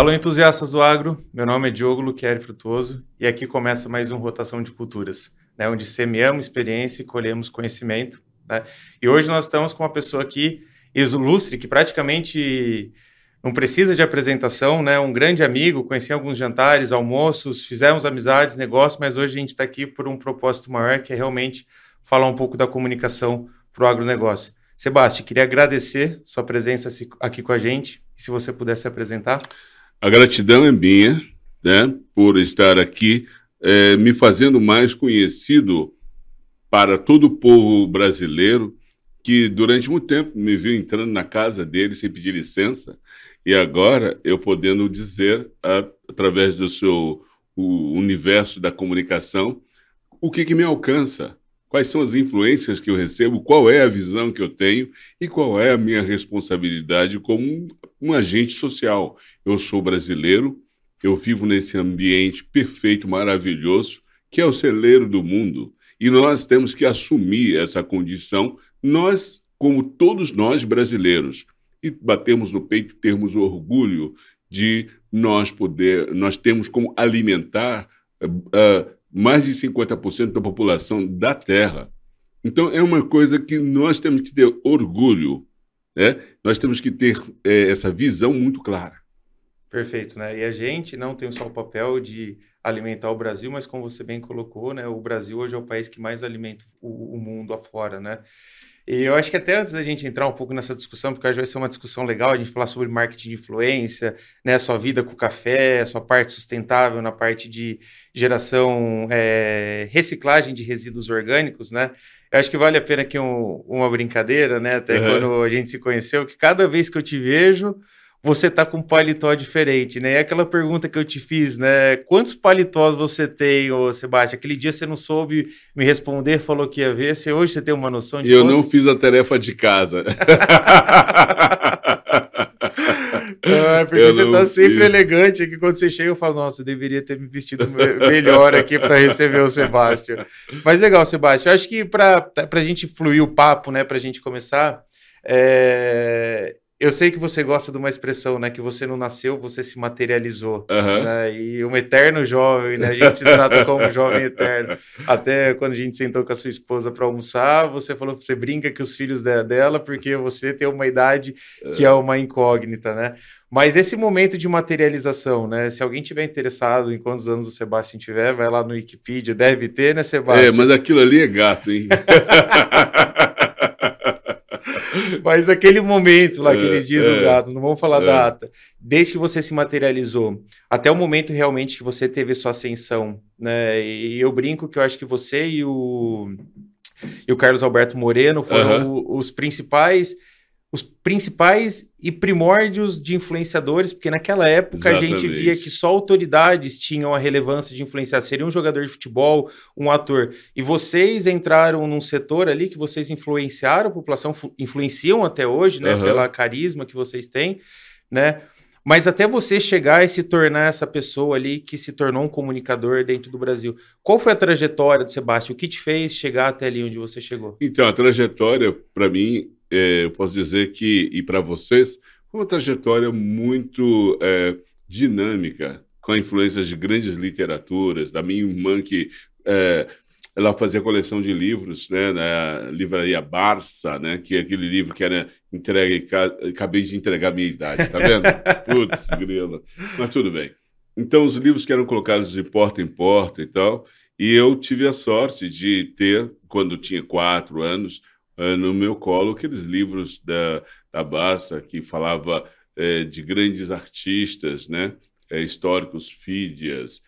Alô, entusiastas do agro, meu nome é Diogo Luqueri Frutuoso e aqui começa mais um Rotação de Culturas, né, onde semeamos experiência e colhemos conhecimento. Né? E hoje nós estamos com uma pessoa aqui ilustre, que praticamente não precisa de apresentação, né? um grande amigo, conheci alguns jantares, almoços, fizemos amizades, negócios, mas hoje a gente está aqui por um propósito maior, que é realmente falar um pouco da comunicação para o agronegócio. Sebastião, queria agradecer sua presença aqui com a gente, se você pudesse apresentar. A gratidão é minha, né, por estar aqui, é, me fazendo mais conhecido para todo o povo brasileiro que durante muito tempo me viu entrando na casa dele sem pedir licença e agora eu podendo dizer através do seu universo da comunicação o que, que me alcança, quais são as influências que eu recebo, qual é a visão que eu tenho e qual é a minha responsabilidade como um agente social. Eu sou brasileiro, eu vivo nesse ambiente perfeito, maravilhoso, que é o celeiro do mundo. E nós temos que assumir essa condição, nós, como todos nós brasileiros, e batermos no peito, termos orgulho de nós poder, nós temos como alimentar uh, mais de 50% da população da Terra. Então é uma coisa que nós temos que ter orgulho né? Nós temos que ter é, essa visão muito clara. Perfeito, né? E a gente não tem só o papel de alimentar o Brasil, mas como você bem colocou, né? O Brasil hoje é o país que mais alimenta o, o mundo afora, né? E eu acho que até antes da gente entrar um pouco nessa discussão, porque hoje vai ser uma discussão legal, a gente falar sobre marketing de influência, né, sua vida com o café, sua parte sustentável na parte de geração, é, reciclagem de resíduos orgânicos, né? Eu acho que vale a pena aqui um, uma brincadeira, né? Até uhum. quando a gente se conheceu, que cada vez que eu te vejo, você tá com um paletó diferente, né? E aquela pergunta que eu te fiz, né? Quantos paletós você tem, ô Sebastião? Aquele dia você não soube me responder, falou que ia ver. Você, hoje você tem uma noção de Eu quantos? não fiz a tarefa de casa. É, porque eu você tá sempre fiz. elegante aqui. Quando você chega, eu falo, nossa, eu deveria ter me vestido melhor aqui para receber o Sebastião. Mas legal, Sebastião. Eu acho que para a gente fluir o papo, né, para a gente começar, é... Eu sei que você gosta de uma expressão, né? Que você não nasceu, você se materializou. Uhum. Né? E um eterno jovem, né? A gente se trata como um jovem eterno. Até quando a gente sentou com a sua esposa para almoçar, você falou que você brinca que os filhos dela, porque você tem uma idade que é uma incógnita, né? Mas esse momento de materialização, né? Se alguém tiver interessado em quantos anos o Sebastião tiver, vai lá no Wikipedia, deve ter, né, Sebastião? É, mas aquilo ali é gato, hein? Mas aquele momento lá que ele diz é, o gato, não vamos falar é. data, desde que você se materializou, até o momento realmente que você teve sua ascensão, né? E eu brinco que eu acho que você e o, e o Carlos Alberto Moreno foram uhum. os principais os principais e primórdios de influenciadores, porque naquela época Exatamente. a gente via que só autoridades tinham a relevância de influenciar. Seria um jogador de futebol, um ator. E vocês entraram num setor ali que vocês influenciaram a população, influenciam até hoje, né? Uhum. Pela carisma que vocês têm, né? Mas até você chegar e se tornar essa pessoa ali que se tornou um comunicador dentro do Brasil. Qual foi a trajetória do Sebastião? O que te fez chegar até ali onde você chegou? Então, a trajetória, para mim, é, eu posso dizer que, e para vocês, foi uma trajetória muito é, dinâmica, com a influência de grandes literaturas, da minha irmã que é, ela fazia coleção de livros, né, na livraria Barça, né, que é aquele livro que era entregue, acabei de entregar a minha idade, tá vendo? Putz, grila. Mas tudo bem. Então, os livros que eram colocados de porta em porta e tal, e eu tive a sorte de ter, quando tinha quatro anos, uh, no meu colo aqueles livros da, da Barça que falava uh, de grandes artistas, né? Uh, históricos, Fídias,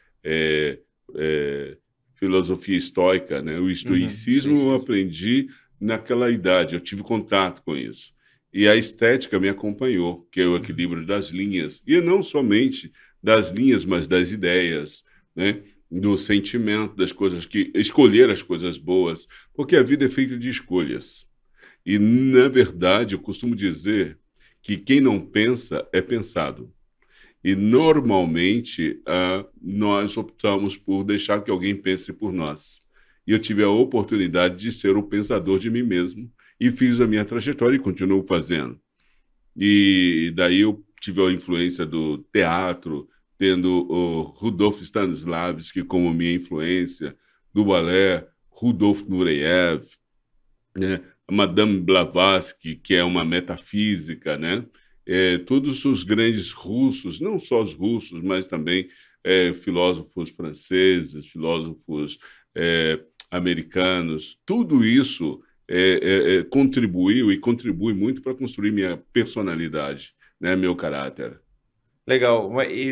filosofia estoica, né? O estoicismo uhum, eu aprendi naquela idade, eu tive contato com isso. E a estética me acompanhou, que é o equilíbrio das linhas, e não somente das linhas, mas das ideias, né? Do sentimento das coisas que escolher as coisas boas, porque a vida é feita de escolhas. E na verdade, eu costumo dizer que quem não pensa é pensado. E normalmente uh, nós optamos por deixar que alguém pense por nós. E eu tive a oportunidade de ser o pensador de mim mesmo e fiz a minha trajetória e continuo fazendo. E daí eu tive a influência do teatro, tendo o Rudolf Stanislavski como minha influência, do balé, Rudolf Nureyev, né? Madame Blavatsky, que é uma metafísica, né? É, todos os grandes russos, não só os russos, mas também é, filósofos franceses, filósofos é, americanos, tudo isso é, é, é, contribuiu e contribui muito para construir minha personalidade, né, meu caráter. Legal,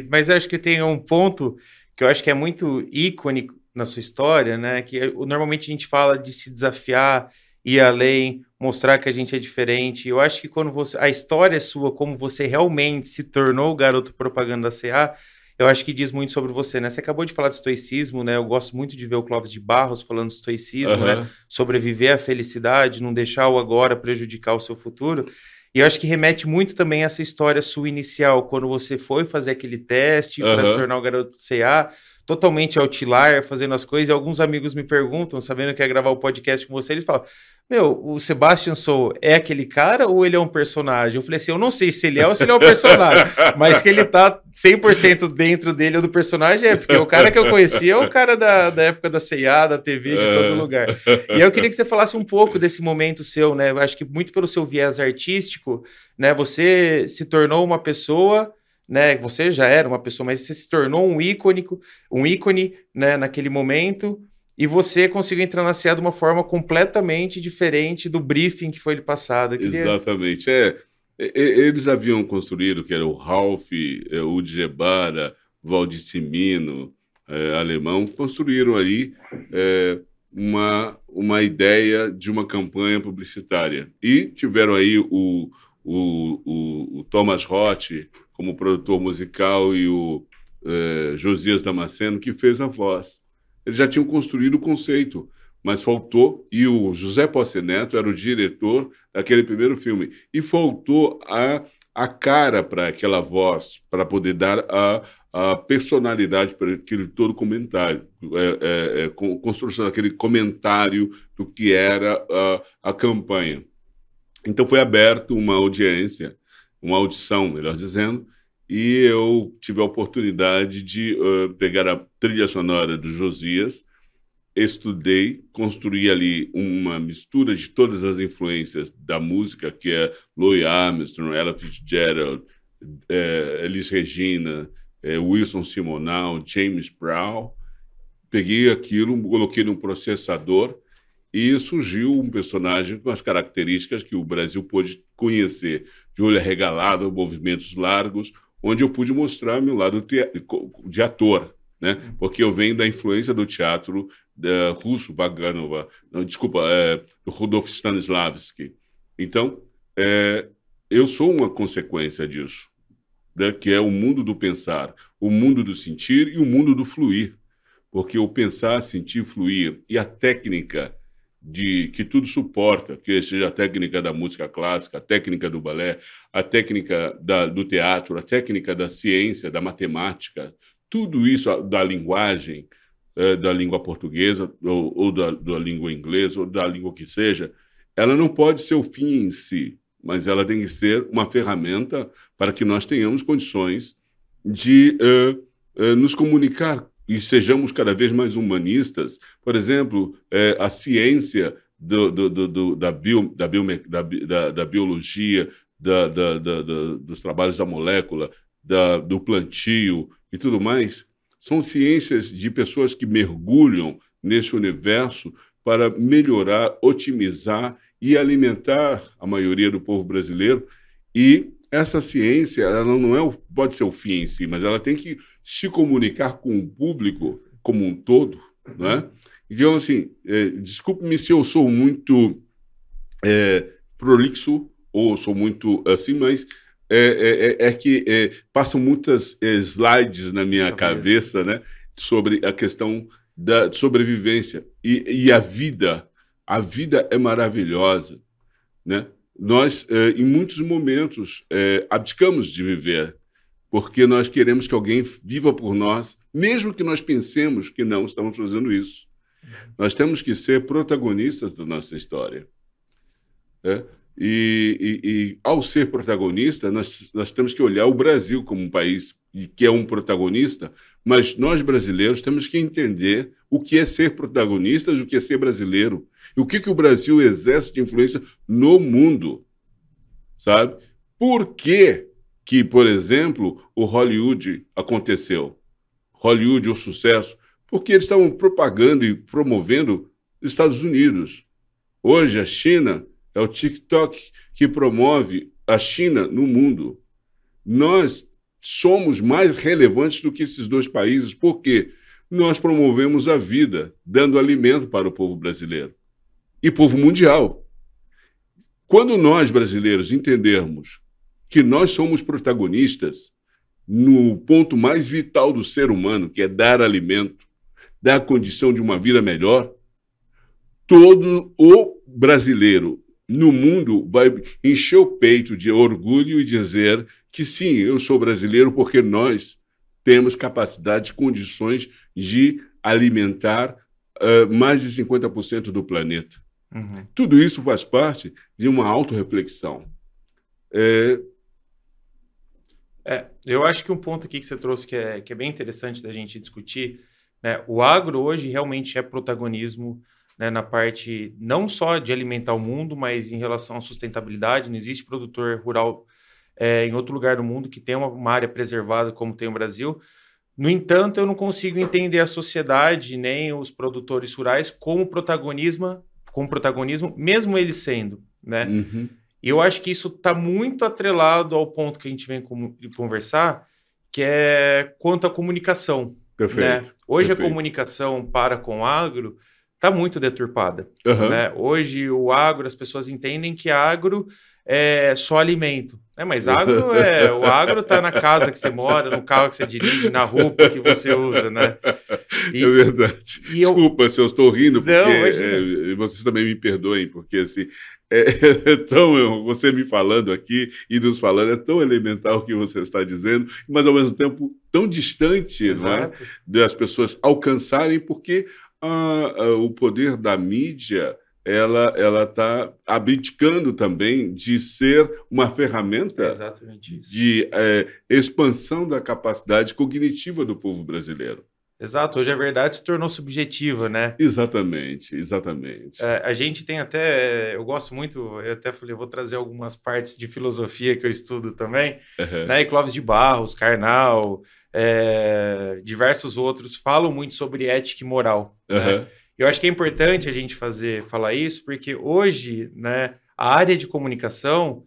mas acho que tem um ponto que eu acho que é muito ícone na sua história, né? Que normalmente a gente fala de se desafiar, ir além, mostrar que a gente é diferente. Eu acho que quando você a história é sua, como você realmente se tornou o garoto propaganda da CA, eu acho que diz muito sobre você, né? Você acabou de falar de estoicismo, né? Eu gosto muito de ver o Clóvis de Barros falando de estoicismo, uhum. né? Sobreviver à felicidade, não deixar o agora prejudicar o seu futuro. E eu acho que remete muito também a essa história sua inicial, quando você foi fazer aquele teste uhum. para se tornar o garoto CA, totalmente outlier, fazendo as coisas. E alguns amigos me perguntam, sabendo que ia gravar o podcast com você, eles falam: Meu, o Sebastian Sou é aquele cara ou ele é um personagem? Eu falei assim: Eu não sei se ele é ou se ele é um personagem, mas que ele tá 100% dentro dele ou do personagem é, porque o cara que eu conhecia é o cara da, da época da CIA, da TV, de todo lugar. E eu queria que você falasse um pouco desse momento seu, né? Eu acho que muito pelo seu viés artístico, né? Você se tornou uma pessoa né? Você já era uma pessoa, mas você se tornou um ícone, um ícone, né, naquele momento, e você conseguiu entrar na CA de uma forma completamente diferente do briefing que foi lhe passado. Queria... Exatamente. É, eles haviam construído, que era o Ralph, é, o Djebara, Valdicimino, é, alemão, construíram ali é, uma, uma ideia de uma campanha publicitária. E tiveram aí o, o, o, o Thomas Roth como produtor musical e o é, Josias Damasceno, que fez a voz. Eles já tinham construído o conceito, mas faltou, e o José Posse Neto era o diretor daquele primeiro filme, e faltou a, a cara para aquela voz, para poder dar a, a personalidade para aquele todo comentário, é, é, é, construção daquele comentário do que era a, a campanha. Então foi aberto uma audiência, uma audição, melhor dizendo, e eu tive a oportunidade de uh, pegar a trilha sonora do Josias, estudei, construí ali uma mistura de todas as influências da música, que é Louis Armstrong, Ella Fitzgerald, é, Elis Regina, é, Wilson Simonal, James Brown. Peguei aquilo, coloquei num processador e surgiu um personagem com as características que o Brasil pôde conhecer, de olho arregalado, movimentos largos, onde eu pude mostrar meu lado de ator, né? Porque eu venho da influência do teatro russo, Vaganova, não, desculpa, é, do Rudolf Stanislavski. Então, é, eu sou uma consequência disso, né? que é o mundo do pensar, o mundo do sentir e o mundo do fluir. Porque o pensar, sentir, fluir e a técnica de que tudo suporta, que seja a técnica da música clássica, a técnica do balé, a técnica da, do teatro, a técnica da ciência, da matemática, tudo isso da linguagem, é, da língua portuguesa ou, ou da, da, língua inglesa ou da língua que seja, ela não pode ser o fim em si, mas ela tem que ser uma ferramenta para que nós tenhamos condições de uh, uh, nos comunicar e sejamos cada vez mais humanistas. Por exemplo, é, a ciência do, do, do, da, bio, da, bio, da, da, biologia, da, dos trabalhos da molécula, do plantio e tudo mais, são ciências de pessoas que mergulham nesse universo para melhorar, otimizar e alimentar a maioria do povo brasileiro e essa ciência ela não é pode ser o fim em si, mas ela tem que se comunicar com o público como um todo, né? Então, assim, é, desculpe-me se eu sou muito é, prolixo ou sou muito assim, mas é, é, é, é que é, passam muitas slides na minha cabeça, né? Sobre a questão da sobrevivência e, e a vida. A vida é maravilhosa, né? Nós, eh, em muitos momentos, eh, abdicamos de viver, porque nós queremos que alguém viva por nós, mesmo que nós pensemos que não estamos fazendo isso. Nós temos que ser protagonistas da nossa história. É? E, e, e, ao ser protagonista, nós, nós temos que olhar o Brasil como um país que é um protagonista, mas nós brasileiros temos que entender o que é ser protagonistas, o que é ser brasileiro, e o que, que o Brasil exerce de influência no mundo, sabe? Por que, que, por exemplo, o Hollywood aconteceu? Hollywood, o sucesso, porque eles estavam propagando e promovendo os Estados Unidos. Hoje, a China é o TikTok que promove a China no mundo. Nós somos mais relevantes do que esses dois países, porque nós promovemos a vida, dando alimento para o povo brasileiro e povo mundial. Quando nós, brasileiros, entendermos que nós somos protagonistas no ponto mais vital do ser humano, que é dar alimento, dar condição de uma vida melhor, todo o brasileiro no mundo vai encher o peito de orgulho e dizer que sim, eu sou brasileiro porque nós temos capacidade, condições de alimentar uh, mais de 50% do planeta. Uhum. Tudo isso faz parte de uma autorreflexão. É... É, eu acho que um ponto aqui que você trouxe que é, que é bem interessante da gente discutir, né, o agro hoje realmente é protagonismo né, na parte não só de alimentar o mundo, mas em relação à sustentabilidade. Não existe produtor rural é, em outro lugar do mundo que tenha uma, uma área preservada como tem o Brasil. No entanto, eu não consigo entender a sociedade nem os produtores rurais como protagonismo, como protagonismo, mesmo eles sendo, né? Uhum. E eu acho que isso está muito atrelado ao ponto que a gente vem conversar, que é quanto à comunicação. Perfeito. Né? Hoje Perfeito. a comunicação para com o agro está muito deturpada. Uhum. Né? Hoje o agro, as pessoas entendem que agro é só alimento. Né? Mas agro é. O agro está na casa que você mora, no carro que você dirige, na roupa que você usa, né? E, é verdade. Desculpa eu... se eu estou rindo, porque Não, é, vocês também me perdoem, porque assim. É, é, tão você me falando aqui e nos falando é tão elementar o que você está dizendo, mas ao mesmo tempo tão distante, né, das pessoas alcançarem, porque o poder da mídia ela ela está abdicando também de ser uma ferramenta de é, expansão da capacidade cognitiva do povo brasileiro. Exato, hoje a verdade se tornou subjetiva, né? Exatamente, exatamente. É, a gente tem até, eu gosto muito, eu até falei, eu vou trazer algumas partes de filosofia que eu estudo também, uhum. né? E Clóvis de Barros, Karnal, é, diversos outros falam muito sobre ética e moral. Uhum. Né? Eu acho que é importante a gente fazer falar isso, porque hoje, né, a área de comunicação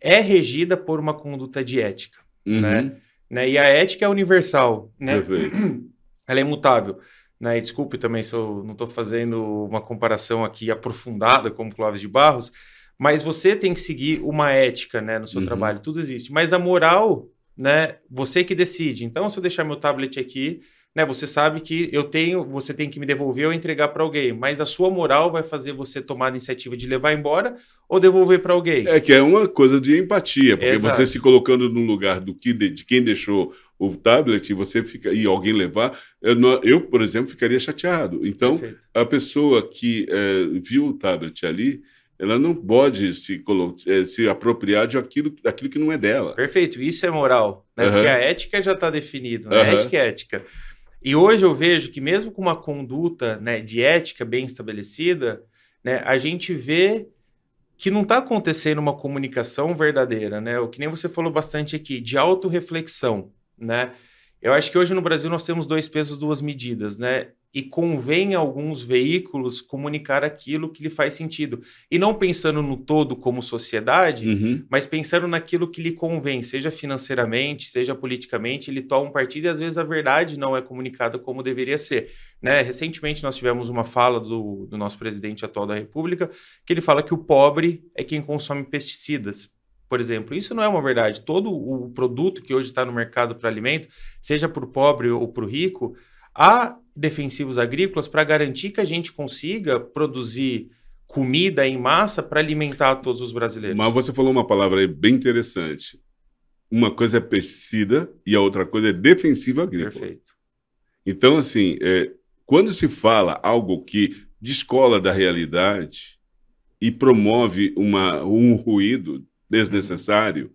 é regida por uma conduta de ética, uhum. né? né? E a ética é universal, né? Ela é imutável. Né? E desculpe também se eu não estou fazendo uma comparação aqui aprofundada como Clóvis de Barros, mas você tem que seguir uma ética né, no seu uhum. trabalho, tudo existe. Mas a moral né? Você que decide. Então, se eu deixar meu tablet aqui, né? Você sabe que eu tenho, você tem que me devolver ou entregar para alguém, mas a sua moral vai fazer você tomar a iniciativa de levar embora ou devolver para alguém. É que é uma coisa de empatia, porque Exato. você se colocando no lugar do que de, de quem deixou o tablet e você fica e alguém levar, eu, eu por exemplo, ficaria chateado. Então, Perfeito. a pessoa que é, viu o tablet ali ela não pode se, eh, se apropriar de aquilo, daquilo que não é dela. Perfeito, isso é moral, né? Uhum. Porque a ética já está definida, né? Uhum. Ética é ética. E hoje eu vejo que mesmo com uma conduta né, de ética bem estabelecida, né, a gente vê que não está acontecendo uma comunicação verdadeira, né? O que nem você falou bastante aqui, de autorreflexão, né? Eu acho que hoje no Brasil nós temos dois pesos, duas medidas, né? e convém a alguns veículos comunicar aquilo que lhe faz sentido. E não pensando no todo como sociedade, uhum. mas pensando naquilo que lhe convém, seja financeiramente, seja politicamente, ele toma um partido e às vezes a verdade não é comunicada como deveria ser. Né? Recentemente nós tivemos uma fala do, do nosso presidente atual da República, que ele fala que o pobre é quem consome pesticidas por exemplo. Isso não é uma verdade. Todo o produto que hoje está no mercado para alimento, seja para o pobre ou para o rico, há defensivos agrícolas para garantir que a gente consiga produzir comida em massa para alimentar todos os brasileiros. Mas você falou uma palavra aí bem interessante. Uma coisa é pesticida e a outra coisa é defensiva agrícola. Perfeito. Então, assim, é, quando se fala algo que descola da realidade, e promove uma, um ruído desnecessário.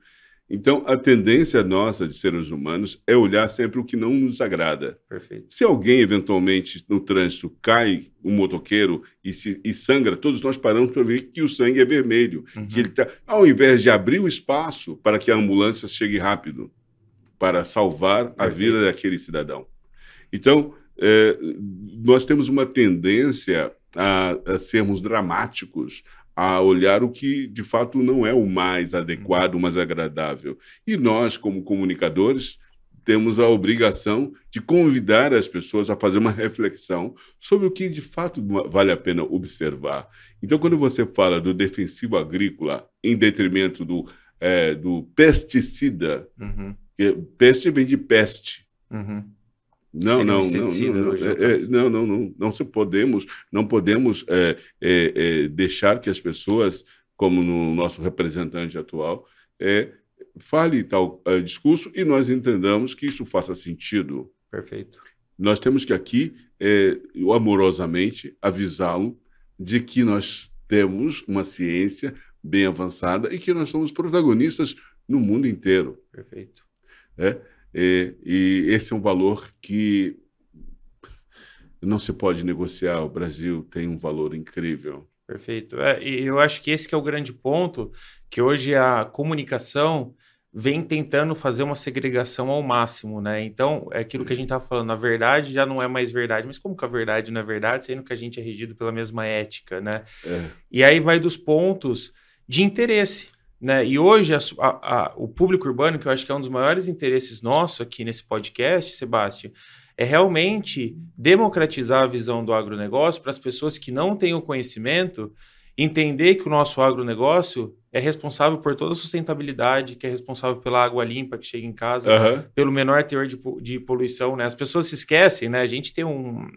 Então, a tendência nossa de seres humanos é olhar sempre o que não nos agrada. Perfeito. Se alguém, eventualmente, no trânsito, cai um motoqueiro e, se, e sangra, todos nós paramos para ver que o sangue é vermelho. Uhum. Que ele tá, ao invés de abrir o espaço para que a ambulância chegue rápido para salvar Perfeito. a vida daquele cidadão. Então, é, nós temos uma tendência a, a sermos dramáticos, a olhar o que de fato não é o mais adequado, o mais agradável. E nós, como comunicadores, temos a obrigação de convidar as pessoas a fazer uma reflexão sobre o que de fato vale a pena observar. Então, quando você fala do defensivo agrícola em detrimento do, é, do pesticida, uhum. peste vem de peste. Uhum. Não, não, não, não, é, é, não, não, não, não, se podemos, não podemos é, é, é, deixar que as pessoas, como no nosso representante atual, é, fale tal discurso e nós entendamos que isso faça sentido. Perfeito. Nós temos que aqui, amorosamente, avisá-lo de que nós temos uma ciência bem avançada e que nós somos protagonistas no mundo inteiro. Perfeito. É? E, e esse é um valor que não se pode negociar. O Brasil tem um valor incrível. Perfeito. É, e eu acho que esse que é o grande ponto, que hoje a comunicação vem tentando fazer uma segregação ao máximo, né? Então, é aquilo que a gente estava falando, a verdade já não é mais verdade, mas como que a verdade não é verdade, sendo que a gente é regido pela mesma ética, né? É. E aí vai dos pontos de interesse. Né? E hoje a, a, o público urbano, que eu acho que é um dos maiores interesses nosso aqui nesse podcast, Sebastião, é realmente democratizar a visão do agronegócio para as pessoas que não têm o conhecimento entender que o nosso agronegócio é responsável por toda a sustentabilidade, que é responsável pela água limpa que chega em casa, uhum. pelo menor teor de, de poluição. Né? As pessoas se esquecem, né? A gente tem um,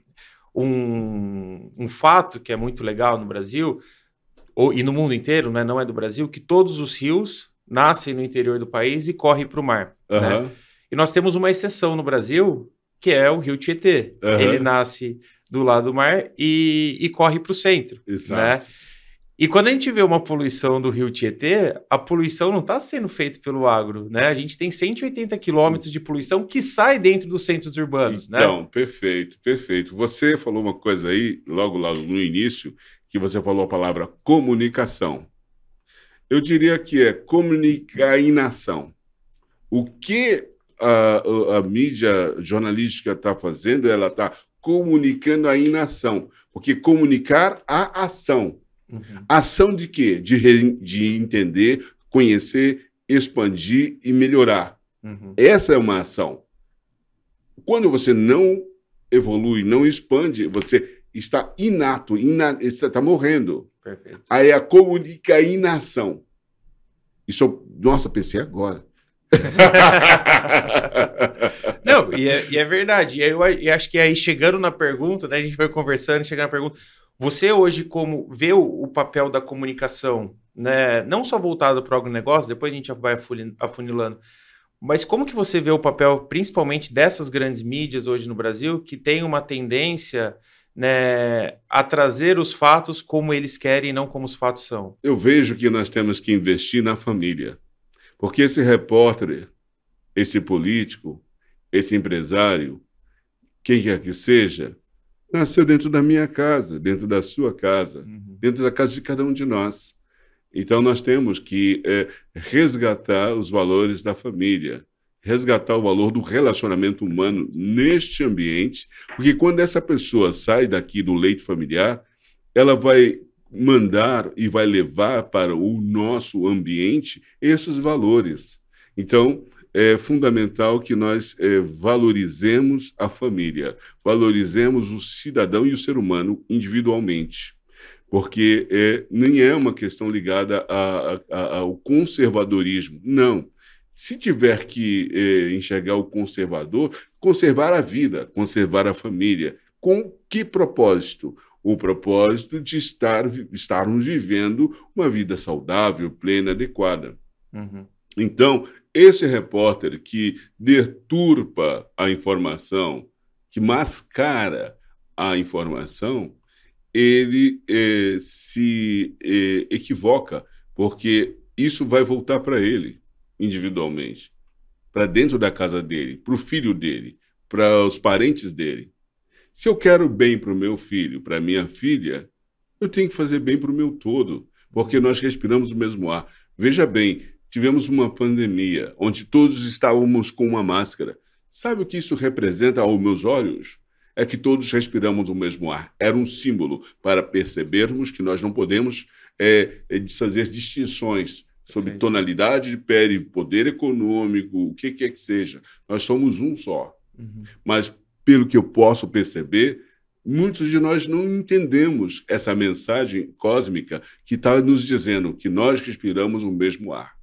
um, um fato que é muito legal no Brasil, ou, e no mundo inteiro, né, não é do Brasil, que todos os rios nascem no interior do país e correm para o mar. Uhum. Né? E nós temos uma exceção no Brasil, que é o rio Tietê. Uhum. Ele nasce do lado do mar e, e corre para o centro. Exato. Né? E quando a gente vê uma poluição do rio Tietê, a poluição não está sendo feita pelo agro, né? A gente tem 180 quilômetros de poluição que sai dentro dos centros urbanos, então, né? Então, perfeito, perfeito. Você falou uma coisa aí, logo lá no início, que você falou a palavra comunicação. Eu diria que é nação. O que a, a mídia jornalística está fazendo, ela está comunicando a inação. Porque comunicar a ação. Uhum. Ação de quê? De, re, de entender, conhecer, expandir e melhorar. Uhum. Essa é uma ação. Quando você não evolui, não expande, você está inato, ina, está morrendo. Perfeito. Aí a comunica inação. Isso, nossa, pensei agora. Não, e é, e é, verdade. E eu e acho que aí chegando na pergunta, né, a gente vai conversando, chegando na pergunta, você hoje como vê o, o papel da comunicação, né, não só voltado para o agronegócio, depois a gente vai afunilando, mas como que você vê o papel, principalmente dessas grandes mídias hoje no Brasil, que tem uma tendência né, a trazer os fatos como eles querem e não como os fatos são? Eu vejo que nós temos que investir na família. Porque esse repórter, esse político, esse empresário, quem quer que seja, nasceu dentro da minha casa, dentro da sua casa, uhum. dentro da casa de cada um de nós. Então, nós temos que é, resgatar os valores da família, resgatar o valor do relacionamento humano neste ambiente, porque quando essa pessoa sai daqui do leito familiar, ela vai mandar e vai levar para o nosso ambiente esses valores. Então, é fundamental que nós é, valorizemos a família, valorizemos o cidadão e o ser humano individualmente, porque é, nem é uma questão ligada a, a, ao conservadorismo, não se tiver que eh, enxergar o conservador, conservar a vida, conservar a família. Com que propósito? O propósito de estar, estarmos vivendo uma vida saudável, plena, adequada. Uhum. Então, esse repórter que deturpa a informação, que mascara a informação, ele eh, se eh, equivoca, porque isso vai voltar para ele individualmente, para dentro da casa dele, para o filho dele, para os parentes dele. Se eu quero bem para o meu filho, para minha filha, eu tenho que fazer bem para o meu todo, porque nós respiramos o mesmo ar. Veja bem, tivemos uma pandemia onde todos estávamos com uma máscara. Sabe o que isso representa aos meus olhos? É que todos respiramos o mesmo ar. Era um símbolo para percebermos que nós não podemos é, distinções sobre tonalidade de pele, poder econômico, o que quer que seja. Nós somos um só. Uhum. Mas, pelo que eu posso perceber, muitos de nós não entendemos essa mensagem cósmica que está nos dizendo que nós respiramos o mesmo ar.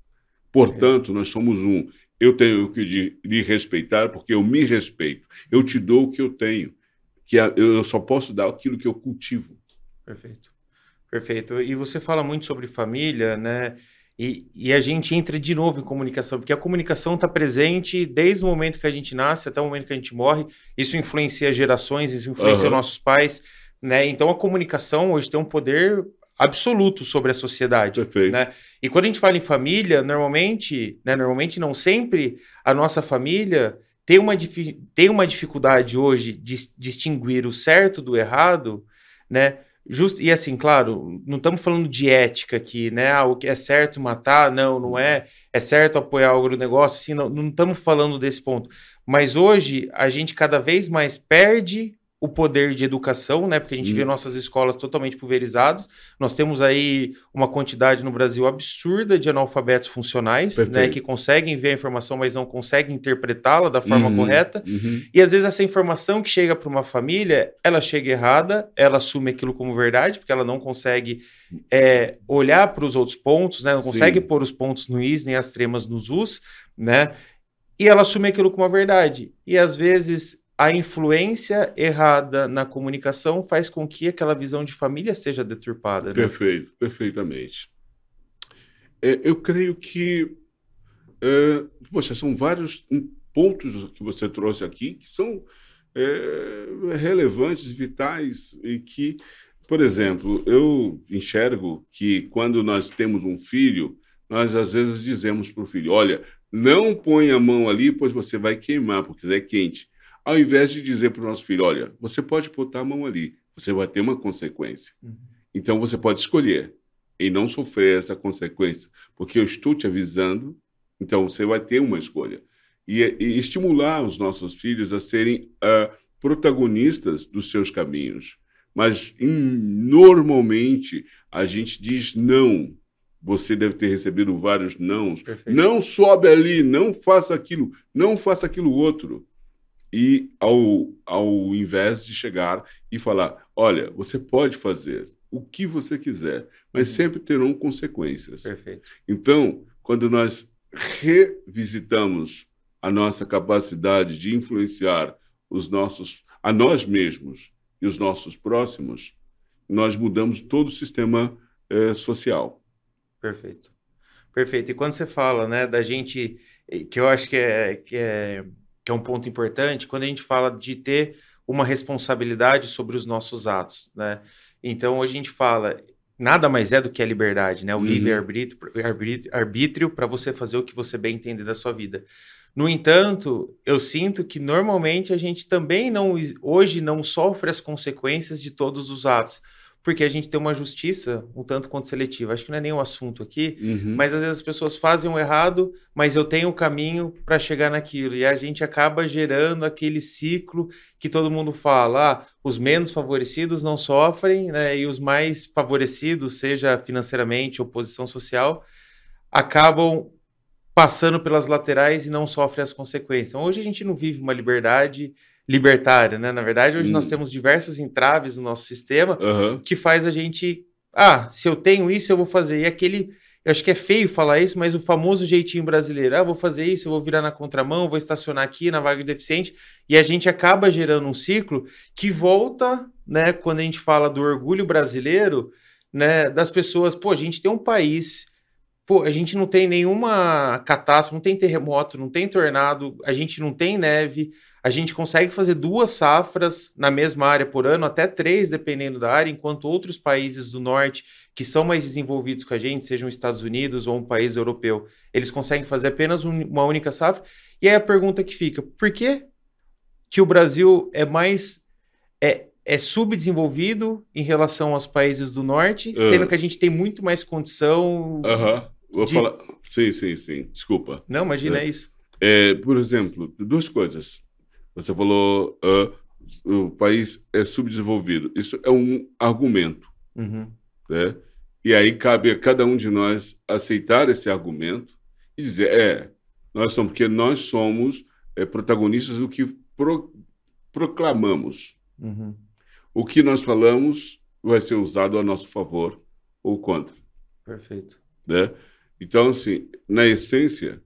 Portanto, nós somos um. Eu tenho que lhe respeitar porque eu me respeito. Eu te dou o que eu tenho, que eu só posso dar aquilo que eu cultivo. Perfeito. Perfeito. E você fala muito sobre família, né? E, e, a gente entra de novo em comunicação, porque a comunicação está presente desde o momento que a gente nasce até o momento que a gente morre. Isso influencia gerações, isso influencia uhum. nossos pais, né? Então a comunicação hoje tem um poder absoluto sobre a sociedade, Perfeito. né? E quando a gente fala em família, normalmente, né, normalmente não sempre, a nossa família tem uma, tem uma dificuldade hoje de distinguir o certo do errado, né? Just, e assim, claro, não estamos falando de ética aqui, né? Ah, o que é certo matar, não, não é. É certo apoiar o agronegócio, assim, não, não estamos falando desse ponto. Mas hoje a gente cada vez mais perde o poder de educação, né? Porque a gente vê nossas escolas totalmente pulverizadas. Nós temos aí uma quantidade no Brasil absurda de analfabetos funcionais, né? Que conseguem ver a informação, mas não conseguem interpretá-la da forma uhum. correta. Uhum. E às vezes essa informação que chega para uma família, ela chega errada, ela assume aquilo como verdade, porque ela não consegue é, olhar para os outros pontos, né? Não Sim. consegue pôr os pontos no is nem as tremas nos us, né? E ela assume aquilo como uma verdade. E às vezes a influência errada na comunicação faz com que aquela visão de família seja deturpada. Né? Perfeito, perfeitamente. É, eu creio que, é, poxa, são vários pontos que você trouxe aqui que são é, relevantes, vitais e que, por exemplo, eu enxergo que quando nós temos um filho, nós às vezes dizemos para o filho: olha, não põe a mão ali, pois você vai queimar, porque é quente ao invés de dizer para o nosso filho: olha, você pode botar a mão ali, você vai ter uma consequência. Uhum. Então você pode escolher e não sofrer essa consequência, porque eu estou te avisando, então você vai ter uma escolha. E, e estimular os nossos filhos a serem uh, protagonistas dos seus caminhos. Mas em, normalmente a gente diz não. Você deve ter recebido vários nãos. Perfeito. Não sobe ali, não faça aquilo, não faça aquilo outro e ao, ao invés de chegar e falar, olha, você pode fazer o que você quiser, mas uhum. sempre terão consequências. Perfeito. Então, quando nós revisitamos a nossa capacidade de influenciar os nossos, a nós mesmos e os nossos próximos, nós mudamos todo o sistema é, social. Perfeito. Perfeito. E quando você fala, né, da gente, que eu acho que é, que é que é um ponto importante, quando a gente fala de ter uma responsabilidade sobre os nossos atos, né? Então, hoje a gente fala, nada mais é do que a liberdade, né? O uhum. livre-arbítrio para você fazer o que você bem entender da sua vida. No entanto, eu sinto que normalmente a gente também não, hoje não sofre as consequências de todos os atos porque a gente tem uma justiça um tanto quanto seletiva. Acho que não é nenhum assunto aqui, uhum. mas às vezes as pessoas fazem o errado, mas eu tenho o um caminho para chegar naquilo. E a gente acaba gerando aquele ciclo que todo mundo fala: ah, os menos favorecidos não sofrem, né? E os mais favorecidos, seja financeiramente ou posição social, acabam passando pelas laterais e não sofrem as consequências. Então, hoje a gente não vive uma liberdade libertária, né? Na verdade, hoje hum. nós temos diversas entraves no nosso sistema uhum. que faz a gente, ah, se eu tenho isso, eu vou fazer. E aquele, eu acho que é feio falar isso, mas o famoso jeitinho brasileiro, ah, vou fazer isso, eu vou virar na contramão, vou estacionar aqui na vaga de deficiente, e a gente acaba gerando um ciclo que volta, né, quando a gente fala do orgulho brasileiro, né, das pessoas, pô, a gente tem um país pô, a gente não tem nenhuma catástrofe, não tem terremoto, não tem tornado, a gente não tem neve, a gente consegue fazer duas safras na mesma área por ano, até três, dependendo da área, enquanto outros países do norte, que são mais desenvolvidos que a gente, sejam Estados Unidos ou um país europeu, eles conseguem fazer apenas um, uma única safra. E aí a pergunta que fica, por que, que o Brasil é mais. É, é subdesenvolvido em relação aos países do norte, uhum. sendo que a gente tem muito mais condição. Aham. Uhum. Vou de... falar. Sim, sim, sim. Desculpa. Não, imagina é. isso. É, por exemplo, duas coisas. Você falou uh, o país é subdesenvolvido. Isso é um argumento. Uhum. Né? E aí cabe a cada um de nós aceitar esse argumento e dizer: é, nós somos, porque nós somos é, protagonistas do que pro, proclamamos. Uhum. O que nós falamos vai ser usado a nosso favor ou contra. Perfeito. Né? Então, assim, na essência,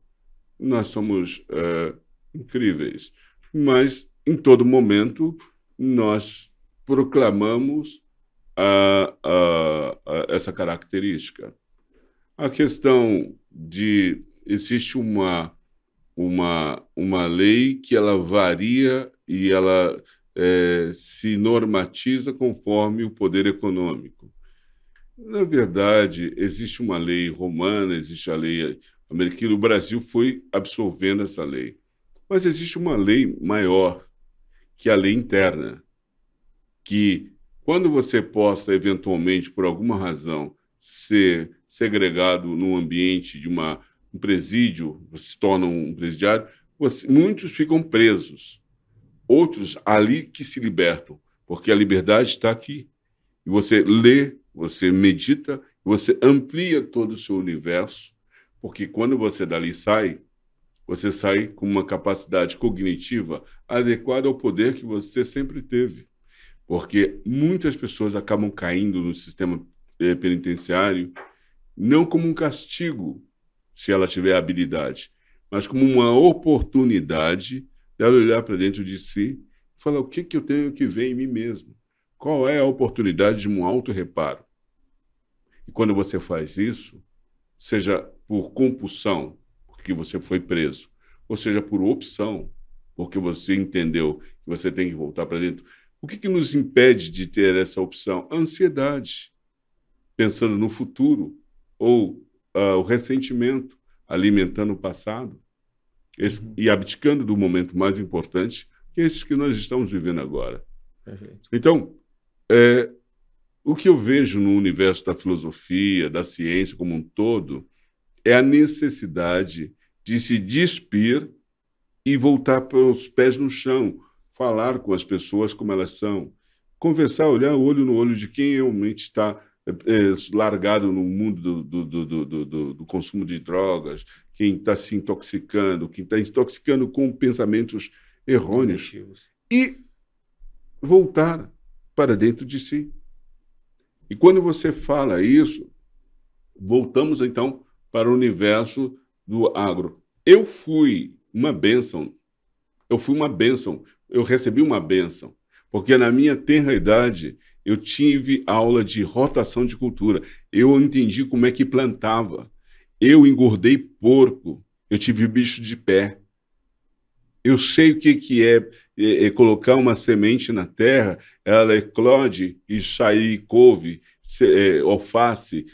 nós somos uh, incríveis, mas em todo momento nós proclamamos a, a, a essa característica. A questão de existe uma uma uma lei que ela varia e ela é, se normatiza conforme o poder econômico. Na verdade, existe uma lei romana, existe a lei americana, o Brasil foi absorvendo essa lei. Mas existe uma lei maior, que é a lei interna, que quando você possa, eventualmente, por alguma razão, ser segregado no ambiente de uma, um presídio, você se torna um presidiário, você, muitos ficam presos. Outros ali que se libertam, porque a liberdade está aqui. E você lê você medita, você amplia todo o seu universo, porque quando você dali sai, você sai com uma capacidade cognitiva adequada ao poder que você sempre teve. Porque muitas pessoas acabam caindo no sistema eh, penitenciário não como um castigo, se ela tiver habilidade, mas como uma oportunidade dela olhar para dentro de si e falar o que, que eu tenho que ver em mim mesmo. Qual é a oportunidade de um auto-reparo? E quando você faz isso, seja por compulsão, porque você foi preso, ou seja por opção, porque você entendeu que você tem que voltar para dentro, o que, que nos impede de ter essa opção? A ansiedade, pensando no futuro, ou uh, o ressentimento, alimentando o passado, esse, uhum. e abdicando do momento mais importante, que é esse que nós estamos vivendo agora. Perfeito. Então, é, o que eu vejo no universo da filosofia, da ciência como um todo, é a necessidade de se despir e voltar para os pés no chão, falar com as pessoas como elas são, conversar, olhar o olho no olho de quem realmente está é, largado no mundo do, do, do, do, do consumo de drogas, quem está se intoxicando, quem está intoxicando com pensamentos errôneos, e voltar para dentro de si. E quando você fala isso, voltamos então para o universo do agro. Eu fui uma bênção, eu fui uma bênção, eu recebi uma bênção, porque na minha tenra idade eu tive aula de rotação de cultura, eu entendi como é que plantava, eu engordei porco, eu tive bicho de pé, eu sei o que, que é, é, é colocar uma semente na terra, ela eclode e sair couve, se, é, alface,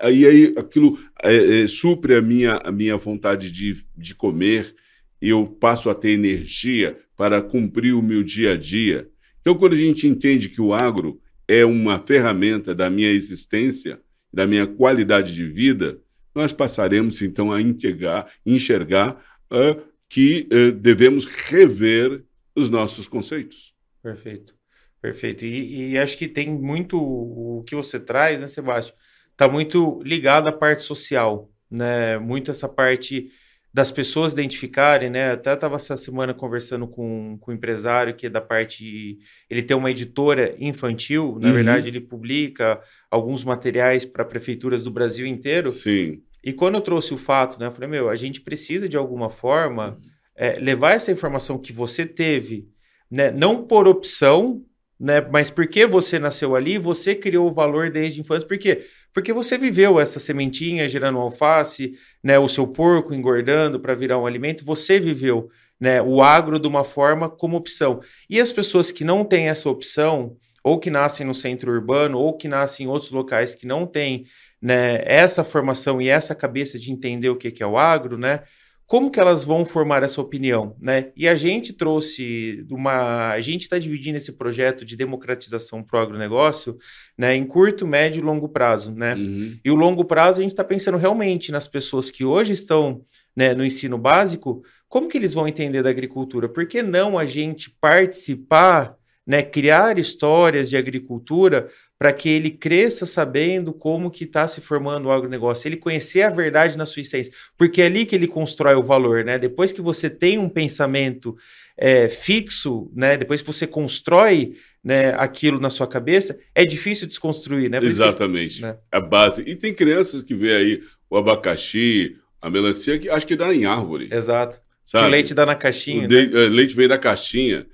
aí aquilo é, é, supre a minha, a minha vontade de, de comer, eu passo a ter energia para cumprir o meu dia a dia. Então, quando a gente entende que o agro é uma ferramenta da minha existência, da minha qualidade de vida, nós passaremos então a enxergar, enxergar uh, que uh, devemos rever os nossos conceitos. Perfeito, perfeito. E, e, acho que tem muito o que você traz, né, Sebastião? Está muito ligado à parte social, né? Muito essa parte das pessoas identificarem, né? Até estava essa semana conversando com, com um empresário que é da parte. Ele tem uma editora infantil, na uhum. verdade, ele publica alguns materiais para prefeituras do Brasil inteiro. Sim. E quando eu trouxe o fato, né, eu falei, meu, a gente precisa de alguma forma é, levar essa informação que você teve, né, não por opção, né? Mas porque você nasceu ali, você criou o valor desde a infância. Por quê? Porque você viveu essa sementinha gerando alface, né? O seu porco engordando para virar um alimento, você viveu, né? O agro de uma forma como opção. E as pessoas que não têm essa opção, ou que nascem no centro urbano, ou que nascem em outros locais que não têm né, essa formação e essa cabeça de entender o que, que é o agro, né? Como que elas vão formar essa opinião, né? E a gente trouxe uma, a gente está dividindo esse projeto de democratização para o agronegócio, né, em curto, médio e longo prazo, né? Uhum. E o longo prazo a gente está pensando realmente nas pessoas que hoje estão né, no ensino básico, como que eles vão entender da agricultura? Por que não a gente participar, né, criar histórias de agricultura para que ele cresça sabendo como que está se formando o agronegócio, ele conhecer a verdade na sua essência, porque é ali que ele constrói o valor, né? Depois que você tem um pensamento é, fixo, né? Depois que você constrói né, aquilo na sua cabeça, é difícil desconstruir, né? Por Exatamente, que, né? a base. E tem crianças que vê aí o abacaxi, a melancia, que acho que dá em árvore. Exato. Sabe? Que o leite dá na caixinha. De, né? É, leite vem da caixinha.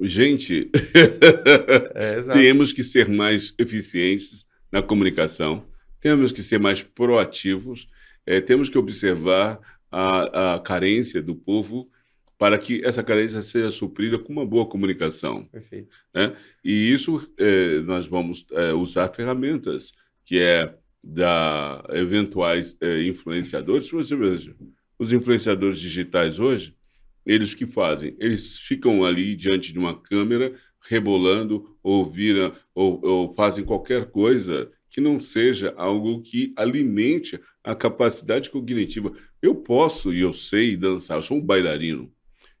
Gente, é, temos que ser mais eficientes na comunicação, temos que ser mais proativos, é, temos que observar a, a, carência do povo para que essa carência seja suprida com uma boa comunicação. Perfeito. Né? E isso é, nós vamos é, usar ferramentas, que é da eventuais é, influenciadores. Você veja, os influenciadores digitais hoje, eles que fazem? Eles ficam ali diante de uma câmera, rebolando, ou viram, ou, ou fazem qualquer coisa que não seja algo que alimente a capacidade cognitiva. Eu posso, e eu sei dançar, eu sou um bailarino,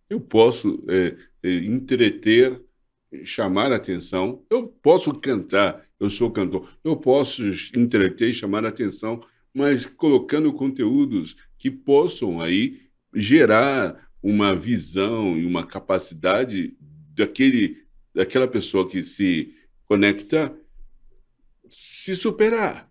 eu posso é, é, entreter, chamar atenção, eu posso cantar, eu sou cantor, eu posso entreter e chamar atenção, mas colocando conteúdos que possam aí gerar uma visão e uma capacidade daquele, daquela pessoa que se conecta se superar.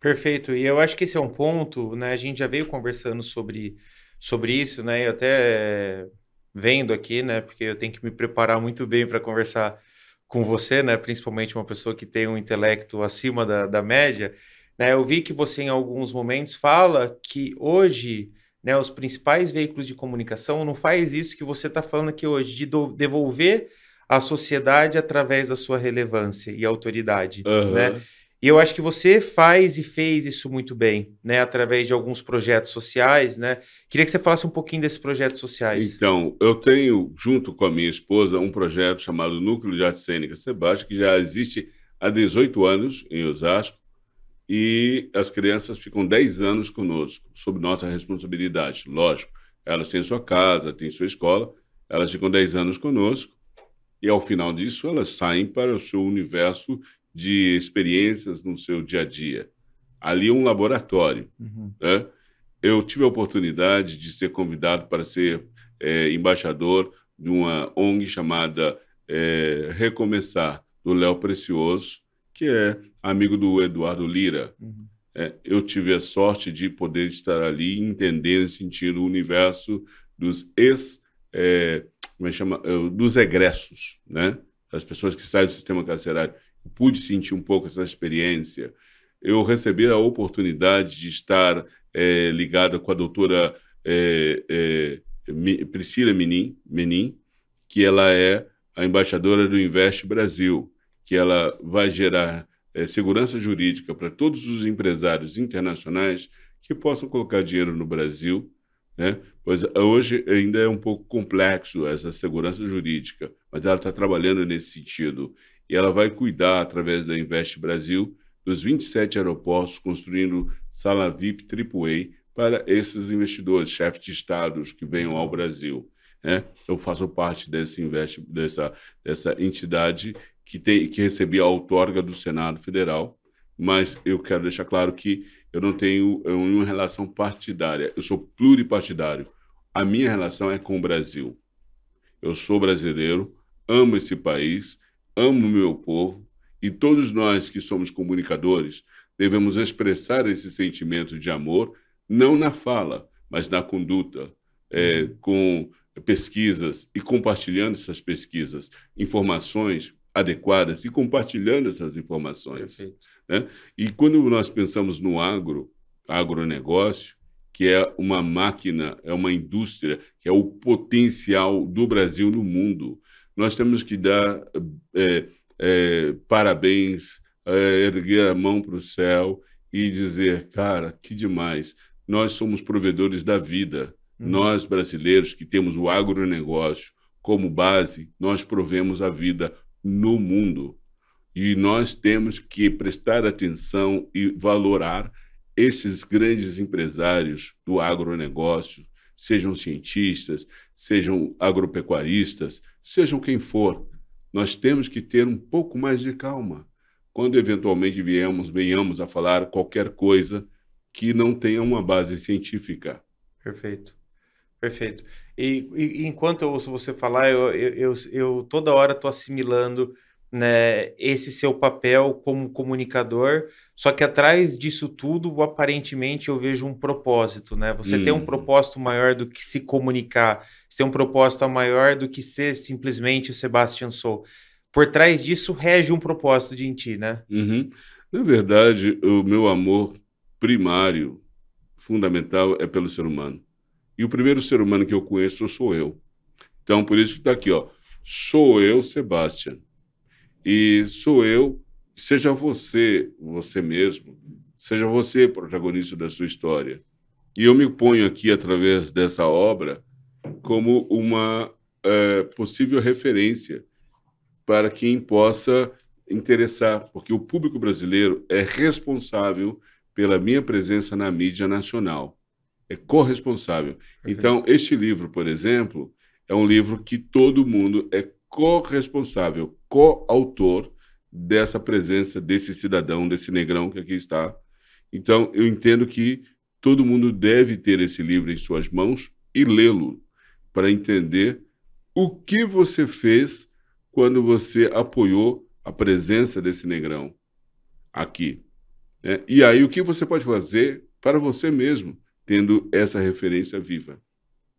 Perfeito. E eu acho que esse é um ponto, né? A gente já veio conversando sobre, sobre isso, né? Até vendo aqui, né? Porque eu tenho que me preparar muito bem para conversar com você, né? Principalmente uma pessoa que tem um intelecto acima da, da média. Né? Eu vi que você, em alguns momentos, fala que hoje né, os principais veículos de comunicação, não faz isso que você está falando aqui hoje, de devolver à sociedade através da sua relevância e autoridade, uhum. né? E eu acho que você faz e fez isso muito bem, né? Através de alguns projetos sociais, né? Queria que você falasse um pouquinho desses projetos sociais. Então, eu tenho, junto com a minha esposa, um projeto chamado Núcleo de Arte Cênica Sebastião, que já existe há 18 anos em Osasco, e as crianças ficam 10 anos conosco, sob nossa responsabilidade. Lógico, elas têm sua casa, têm sua escola, elas ficam 10 anos conosco, e ao final disso elas saem para o seu universo de experiências no seu dia a dia. Ali é um laboratório. Uhum. Né? Eu tive a oportunidade de ser convidado para ser é, embaixador de uma ONG chamada é, Recomeçar, do Léo Precioso, que é amigo do Eduardo Lira. Uhum. É, eu tive a sorte de poder estar ali e entender e sentir o universo dos ex, é, como é chama, é, dos egressos, né? Das pessoas que saem do sistema carcerário. Pude sentir um pouco essa experiência. Eu recebi a oportunidade de estar é, ligada com a doutora é, é, Priscila Menin, Menin, que ela é a embaixadora do Invest Brasil que ela vai gerar é, segurança jurídica para todos os empresários internacionais que possam colocar dinheiro no Brasil, né? Pois hoje ainda é um pouco complexo essa segurança jurídica, mas ela está trabalhando nesse sentido e ela vai cuidar através da Invest Brasil dos 27 aeroportos, construindo sala VIP AAA para esses investidores, chefes de estados que venham ao Brasil. Né? Eu faço parte desse invest, dessa, dessa entidade que, tem, que recebia a outorga do Senado Federal, mas eu quero deixar claro que eu não tenho uma relação partidária, eu sou pluripartidário. A minha relação é com o Brasil. Eu sou brasileiro, amo esse país, amo o meu povo, e todos nós que somos comunicadores devemos expressar esse sentimento de amor, não na fala, mas na conduta, é, com pesquisas e compartilhando essas pesquisas, informações adequadas e compartilhando essas informações. Né? E quando nós pensamos no agro, agronegócio, que é uma máquina, é uma indústria, que é o potencial do Brasil no mundo, nós temos que dar é, é, parabéns, é, erguer a mão para o céu e dizer, cara, que demais. Nós somos provedores da vida. Uhum. Nós, brasileiros, que temos o agronegócio como base, nós provemos a vida no mundo. E nós temos que prestar atenção e valorar esses grandes empresários do agronegócio, sejam cientistas, sejam agropecuaristas, sejam quem for. Nós temos que ter um pouco mais de calma quando eventualmente viemos, venhamos a falar qualquer coisa que não tenha uma base científica. Perfeito. Perfeito. E, e enquanto eu ouço você falar, eu, eu, eu, eu toda hora estou assimilando né, esse seu papel como comunicador, só que atrás disso tudo, aparentemente, eu vejo um propósito, né? Você hum. tem um propósito maior do que se comunicar, você tem um propósito maior do que ser simplesmente o Sebastian Sou. Por trás disso, rege um propósito de em ti, né? Uhum. Na verdade, o meu amor primário, fundamental, é pelo ser humano. E o primeiro ser humano que eu conheço sou eu. Então, por isso que está aqui, ó. Sou eu, Sebastian. E sou eu, seja você, você mesmo, seja você protagonista da sua história. E eu me ponho aqui, através dessa obra, como uma é, possível referência para quem possa interessar, porque o público brasileiro é responsável pela minha presença na mídia nacional é corresponsável. Então, este livro, por exemplo, é um livro que todo mundo é corresponsável, coautor dessa presença desse cidadão, desse negrão que aqui está. Então, eu entendo que todo mundo deve ter esse livro em suas mãos e lê-lo para entender o que você fez quando você apoiou a presença desse negrão aqui. Né? E aí, o que você pode fazer para você mesmo tendo essa referência viva.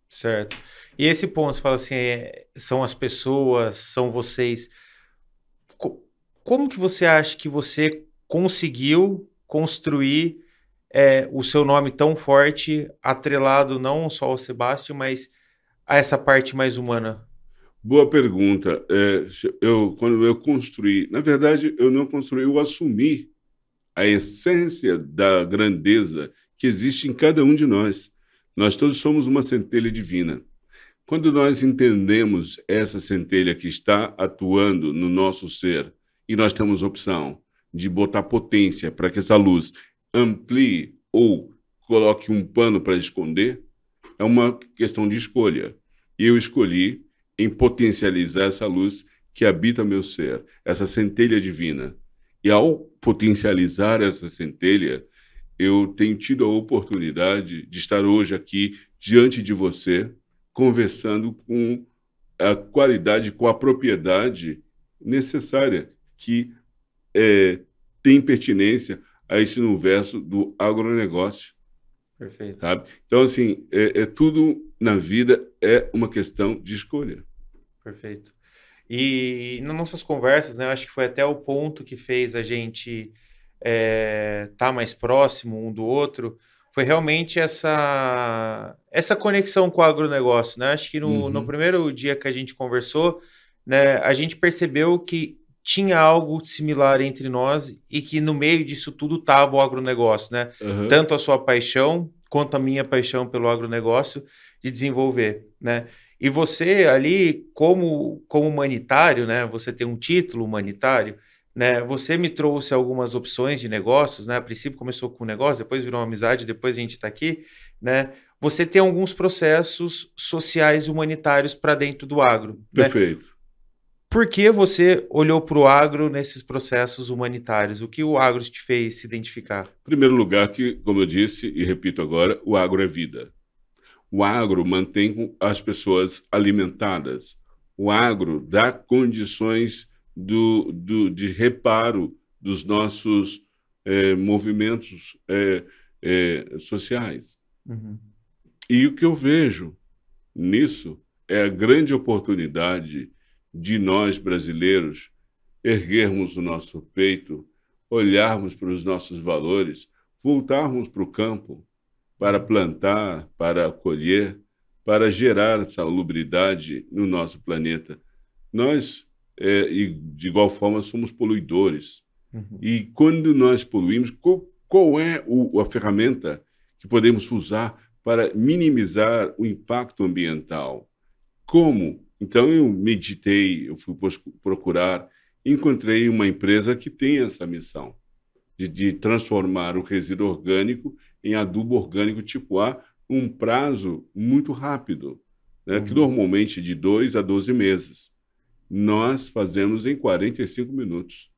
Certo. E esse ponto, você fala assim, é, são as pessoas, são vocês. como que você acha que você conseguiu construir é, o seu nome tão forte, atrelado não só ao Sebastião, mas a essa parte mais humana? Boa pergunta. É, eu, quando eu construí, na verdade, eu não construí, eu assumi a essência da grandeza que existe em cada um de nós. Nós todos somos uma centelha divina. Quando nós entendemos essa centelha que está atuando no nosso ser e nós temos opção de botar potência para que essa luz amplie ou coloque um pano para esconder, é uma questão de escolha. E eu escolhi em potencializar essa luz que habita meu ser, essa centelha divina. E ao potencializar essa centelha, eu tenho tido a oportunidade de estar hoje aqui diante de você, conversando com a qualidade, com a propriedade necessária que é, tem pertinência a esse universo do agronegócio. Perfeito. Sabe? Então, assim, é, é tudo na vida é uma questão de escolha. Perfeito. E nas nossas conversas, né, eu acho que foi até o ponto que fez a gente é, tá mais próximo um do outro, foi realmente essa essa conexão com o agronegócio, né? Acho que no, uhum. no primeiro dia que a gente conversou, né, a gente percebeu que tinha algo similar entre nós e que no meio disso tudo estava o agronegócio, né? Uhum. Tanto a sua paixão quanto a minha paixão pelo agronegócio de desenvolver, né? E você ali, como, como humanitário, né? Você tem um título humanitário, né? Você me trouxe algumas opções de negócios, né? A princípio começou com um negócio, depois virou uma amizade, depois a gente está aqui, né? Você tem alguns processos sociais e humanitários para dentro do agro. Né? Perfeito. Né? Por que você olhou para o agro nesses processos humanitários? O que o agro te fez se identificar? Em primeiro lugar, que, como eu disse e repito agora, o agro é vida. O agro mantém as pessoas alimentadas. O agro dá condições do, do, de reparo dos nossos é, movimentos é, é, sociais. Uhum. E o que eu vejo nisso é a grande oportunidade de nós brasileiros erguermos o nosso peito, olharmos para os nossos valores, voltarmos para o campo para plantar, para colher, para gerar salubridade no nosso planeta. Nós, é, de igual forma, somos poluidores. Uhum. E quando nós poluímos, qual, qual é o, a ferramenta que podemos usar para minimizar o impacto ambiental? Como? Então eu meditei, eu fui procurar, encontrei uma empresa que tem essa missão de, de transformar o resíduo orgânico em adubo orgânico tipo A um prazo muito rápido, né, uhum. que normalmente de 2 a 12 meses. Nós fazemos em 45 minutos,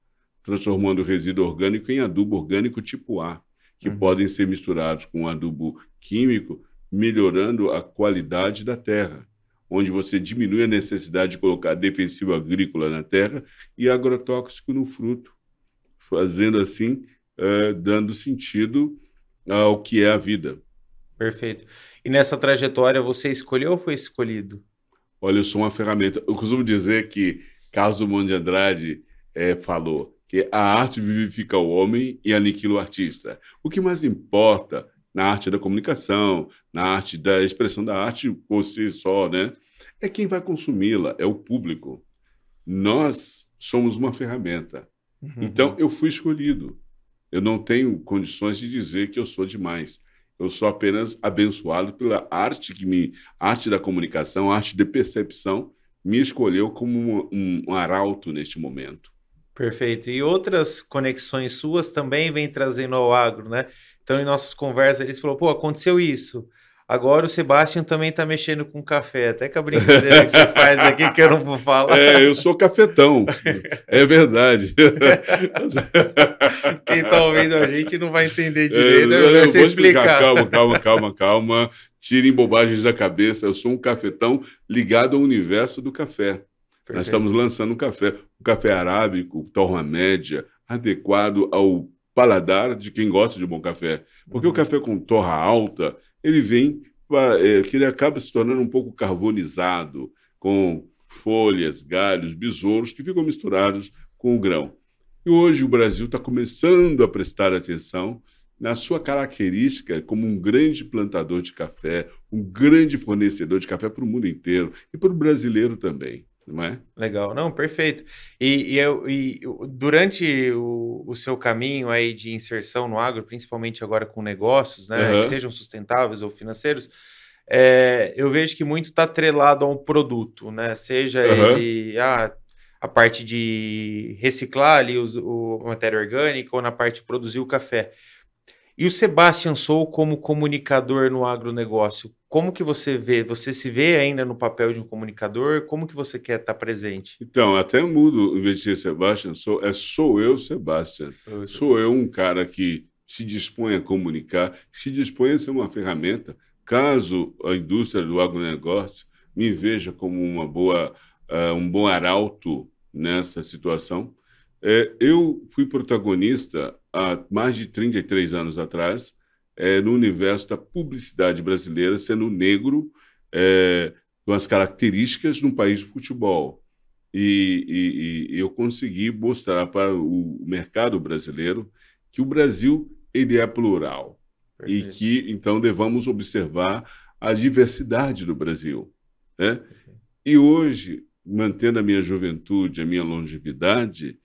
transformando o resíduo orgânico em adubo orgânico tipo A, que uhum. podem ser misturados com adubo químico, melhorando a qualidade da terra, onde você diminui a necessidade de colocar defensivo agrícola na terra e agrotóxico no fruto, fazendo assim, uh, dando sentido ao que é a vida. Perfeito. E nessa trajetória você escolheu ou foi escolhido? Olha, eu sou uma ferramenta. Eu costumo dizer que Carlos Drummond de Andrade é, falou que a arte vivifica o homem e aniquila o artista. O que mais importa na arte da comunicação, na arte da expressão da arte por si só, né? É quem vai consumi-la, é o público. Nós somos uma ferramenta. Uhum. Então, eu fui escolhido. Eu não tenho condições de dizer que eu sou demais. Eu sou apenas abençoado pela arte que me, arte da comunicação, arte de percepção, me escolheu como um, um, arauto neste momento. Perfeito. E outras conexões suas também vêm trazendo ao agro, né? Então, em nossas conversas, eles falou, pô, aconteceu isso. Agora o Sebastião também está mexendo com café, até com a brincadeira que você faz aqui, que eu não vou falar. É, eu sou cafetão, é verdade. Quem está ouvindo a gente não vai entender direito, é, eu, eu vou explicar. Calma, calma, calma, calma. Tirem bobagens da cabeça, eu sou um cafetão ligado ao universo do café. Perfeito. Nós estamos lançando um café, um café arábico, torna média, adequado ao paladar de quem gosta de bom café. Porque uhum. o café com torra alta, ele vem, é, que ele acaba se tornando um pouco carbonizado, com folhas, galhos, besouros que ficam misturados com o grão. E hoje o Brasil está começando a prestar atenção na sua característica como um grande plantador de café, um grande fornecedor de café para o mundo inteiro e para o brasileiro também não é? Legal, não, perfeito. E, e, eu, e durante o, o, seu caminho aí de inserção no agro, principalmente agora com negócios, né, uhum. que sejam sustentáveis ou financeiros, é, eu vejo que muito está atrelado a um produto, né? Seja uhum. ele ah, a parte de reciclar ali os, o, a matéria orgânica ou na parte de produzir o café. E o Sebastian Sou como comunicador no agronegócio, como que você vê? Você se vê ainda no papel de um comunicador? Como que você quer estar presente? Então, até mudo, em vez de ser Sebastian, sou, é sou eu, Sebastian. Sou, sou eu um cara que se dispõe a comunicar, se dispõe a ser uma ferramenta, caso a indústria do agronegócio me veja como uma boa, uh, um bom arauto nessa situação. É, eu fui protagonista há mais de 33 anos atrás é, no universo da publicidade brasileira, sendo negro, é, com as características no país de futebol. E, e, e, eu consegui mostrar para o mercado brasileiro que o Brasil ele é plural Perfeito. e que então devamos observar a diversidade do Brasil. Né? E hoje, mantendo a minha juventude, a minha longevidade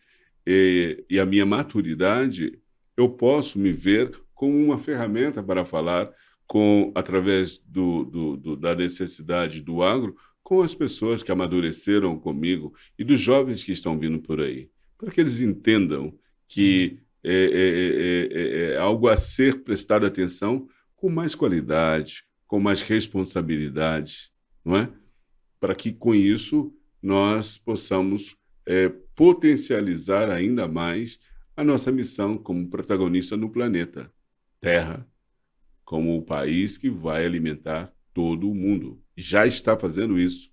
e, e a minha maturidade, eu posso me ver como uma ferramenta para falar com através do, do, do, da necessidade do agro com as pessoas que amadureceram comigo e dos jovens que estão vindo por aí, para que eles entendam que é, é, é, é algo a ser prestado atenção com mais qualidade, com mais responsabilidade, não é? Para que com isso nós possamos é, potencializar ainda mais a nossa missão como protagonista no planeta Terra, como o país que vai alimentar todo o mundo. Já está fazendo isso.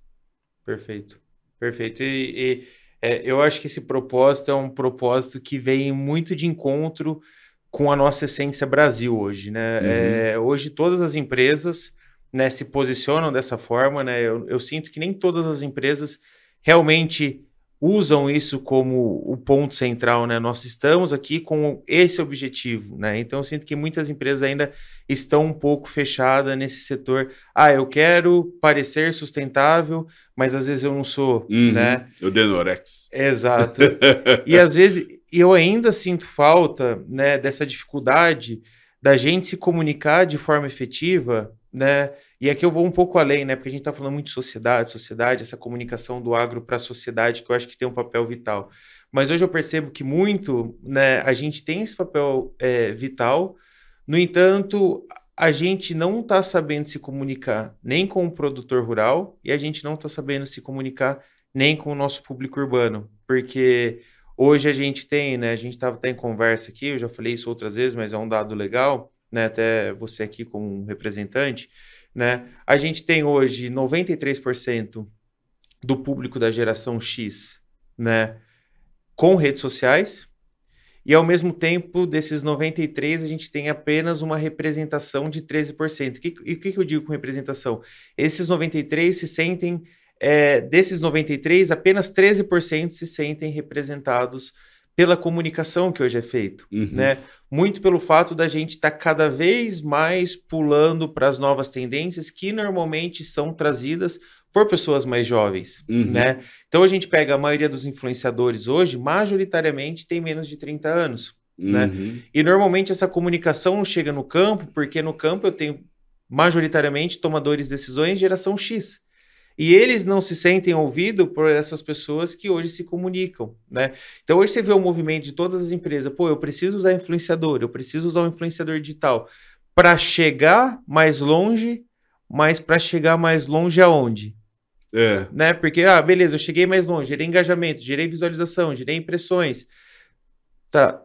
Perfeito, perfeito. E, e é, eu acho que esse propósito é um propósito que vem muito de encontro com a nossa essência Brasil hoje, né? Uhum. É, hoje todas as empresas né, se posicionam dessa forma, né? Eu, eu sinto que nem todas as empresas realmente usam isso como o ponto central, né? Nós estamos aqui com esse objetivo, né? Então eu sinto que muitas empresas ainda estão um pouco fechadas nesse setor. Ah, eu quero parecer sustentável, mas às vezes eu não sou, uhum. né? Eu denorex. Exato. e às vezes eu ainda sinto falta, né, dessa dificuldade da gente se comunicar de forma efetiva, né? E aqui eu vou um pouco além, né? Porque a gente está falando muito de sociedade, sociedade, essa comunicação do agro para a sociedade, que eu acho que tem um papel vital. Mas hoje eu percebo que muito, né, a gente tem esse papel é, vital, no entanto, a gente não está sabendo se comunicar nem com o produtor rural e a gente não está sabendo se comunicar nem com o nosso público urbano, porque hoje a gente tem, né, a gente estava até em conversa aqui, eu já falei isso outras vezes, mas é um dado legal, né, até você aqui como representante, né? A gente tem hoje 93% do público da geração X né, com redes sociais, e ao mesmo tempo, desses 93, a gente tem apenas uma representação de 13%. Que, e o que, que eu digo com representação? Esses 93 se sentem, é, desses 93, apenas 13% se sentem representados pela comunicação que hoje é feito, uhum. né? Muito pelo fato da gente estar tá cada vez mais pulando para as novas tendências que normalmente são trazidas por pessoas mais jovens, uhum. né? Então a gente pega a maioria dos influenciadores hoje, majoritariamente tem menos de 30 anos, né? uhum. né? E normalmente essa comunicação não chega no campo, porque no campo eu tenho majoritariamente tomadores de decisões geração X. E eles não se sentem ouvidos por essas pessoas que hoje se comunicam, né? Então hoje você vê o movimento de todas as empresas, pô, eu preciso usar influenciador, eu preciso usar um influenciador digital para chegar mais longe, mas para chegar mais longe aonde? É. Né? Porque, ah, beleza, eu cheguei mais longe, gerei engajamento, gerei visualização, gerei impressões. Tá,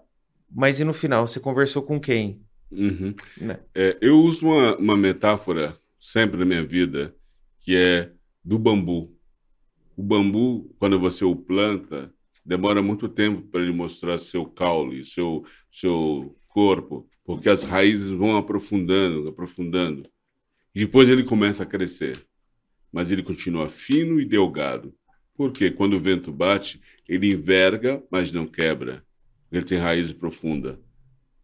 mas e no final, você conversou com quem? Uhum. Né? É, eu uso uma, uma metáfora sempre na minha vida, que é do bambu. O bambu, quando você o planta, demora muito tempo para ele mostrar seu caule, seu, seu corpo, porque as raízes vão aprofundando, aprofundando. Depois ele começa a crescer, mas ele continua fino e delgado. Porque quando o vento bate, ele enverga, mas não quebra. Ele tem raízes profundas.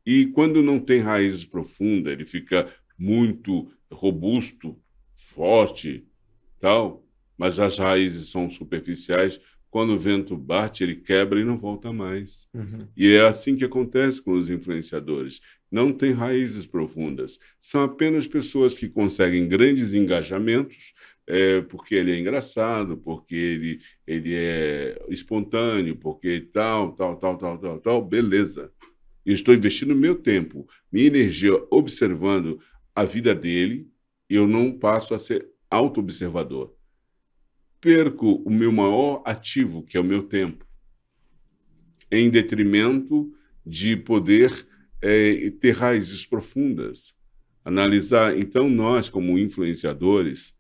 E quando não tem raízes profundas, ele fica muito robusto, forte, tal, mas as raízes são superficiais. Quando o vento bate, ele quebra e não volta mais. Uhum. E é assim que acontece com os influenciadores. Não tem raízes profundas. São apenas pessoas que conseguem grandes engajamentos, é, porque ele é engraçado, porque ele, ele é espontâneo, porque tal, tal, tal, tal, tal, tal, beleza. Eu estou investindo meu tempo, minha energia observando a vida dele, e eu não passo a ser auto-observador. Perco o meu maior ativo, que é o meu tempo, em detrimento de poder é, ter raízes profundas. Analisar, então, nós, como influenciadores,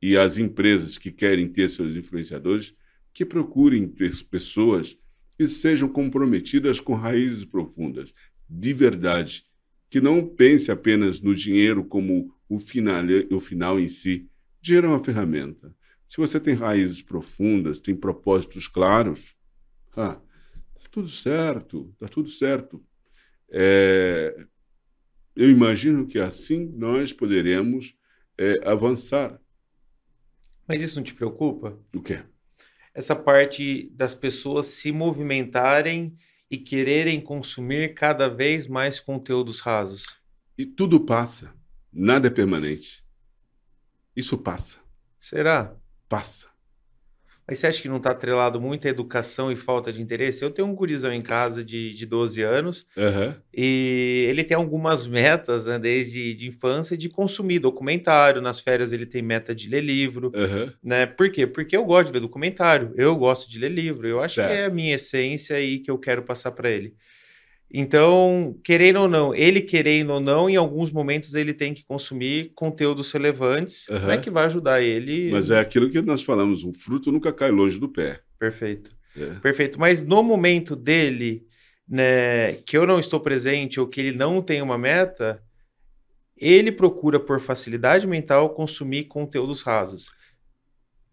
e as empresas que querem ter seus influenciadores, que procurem ter pessoas que sejam comprometidas com raízes profundas, de verdade, que não pense apenas no dinheiro como o final, o final em si, Dinheiro é uma ferramenta. Se você tem raízes profundas, tem propósitos claros, ah, tá tudo certo, tá tudo certo. É, eu imagino que assim nós poderemos é, avançar. Mas isso não te preocupa? O quê? Essa parte das pessoas se movimentarem e quererem consumir cada vez mais conteúdos rasos. E tudo passa, nada é permanente. Isso passa. Será? Passa. Mas você acha que não está atrelado muito à educação e falta de interesse? Eu tenho um gurizão em casa de, de 12 anos uhum. e ele tem algumas metas, né, desde de infância, de consumir documentário. Nas férias ele tem meta de ler livro. Uhum. Né? Por quê? Porque eu gosto de ver documentário, eu gosto de ler livro. Eu acho certo. que é a minha essência aí que eu quero passar para ele. Então, querendo ou não, ele querendo ou não, em alguns momentos ele tem que consumir conteúdos relevantes, uhum. né, que vai ajudar ele. Mas é aquilo que nós falamos, o fruto nunca cai longe do pé. Perfeito. É. Perfeito. Mas no momento dele, né, que eu não estou presente ou que ele não tem uma meta, ele procura por facilidade mental consumir conteúdos rasos.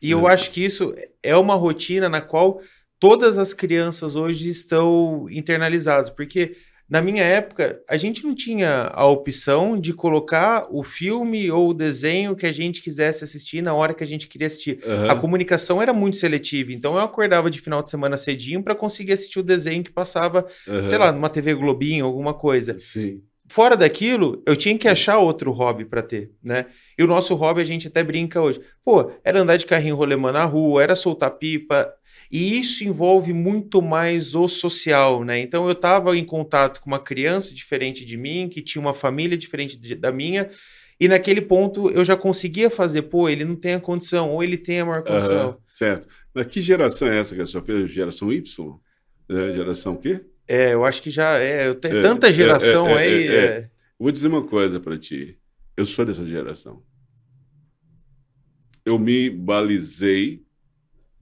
E uhum. eu acho que isso é uma rotina na qual todas as crianças hoje estão internalizadas, porque na minha época, a gente não tinha a opção de colocar o filme ou o desenho que a gente quisesse assistir na hora que a gente queria assistir. Uhum. A comunicação era muito seletiva, então eu acordava de final de semana cedinho para conseguir assistir o desenho que passava, uhum. sei lá, numa TV Globinho, alguma coisa. Sim. Fora daquilo, eu tinha que achar outro hobby para ter, né? E o nosso hobby a gente até brinca hoje. Pô, era andar de carrinho rolemã na rua, era soltar pipa, e isso envolve muito mais o social, né? Então eu estava em contato com uma criança diferente de mim, que tinha uma família diferente de, da minha, e naquele ponto eu já conseguia fazer, pô, ele não tem a condição, ou ele tem a maior condição. Uhum, certo. Mas que geração é essa que a senhora fez? Geração Y? É, geração o quê? É, eu acho que já é. Eu tenho é, tanta geração é, é aí. É, é. Vou dizer uma coisa para ti. Eu sou dessa geração. Eu me balizei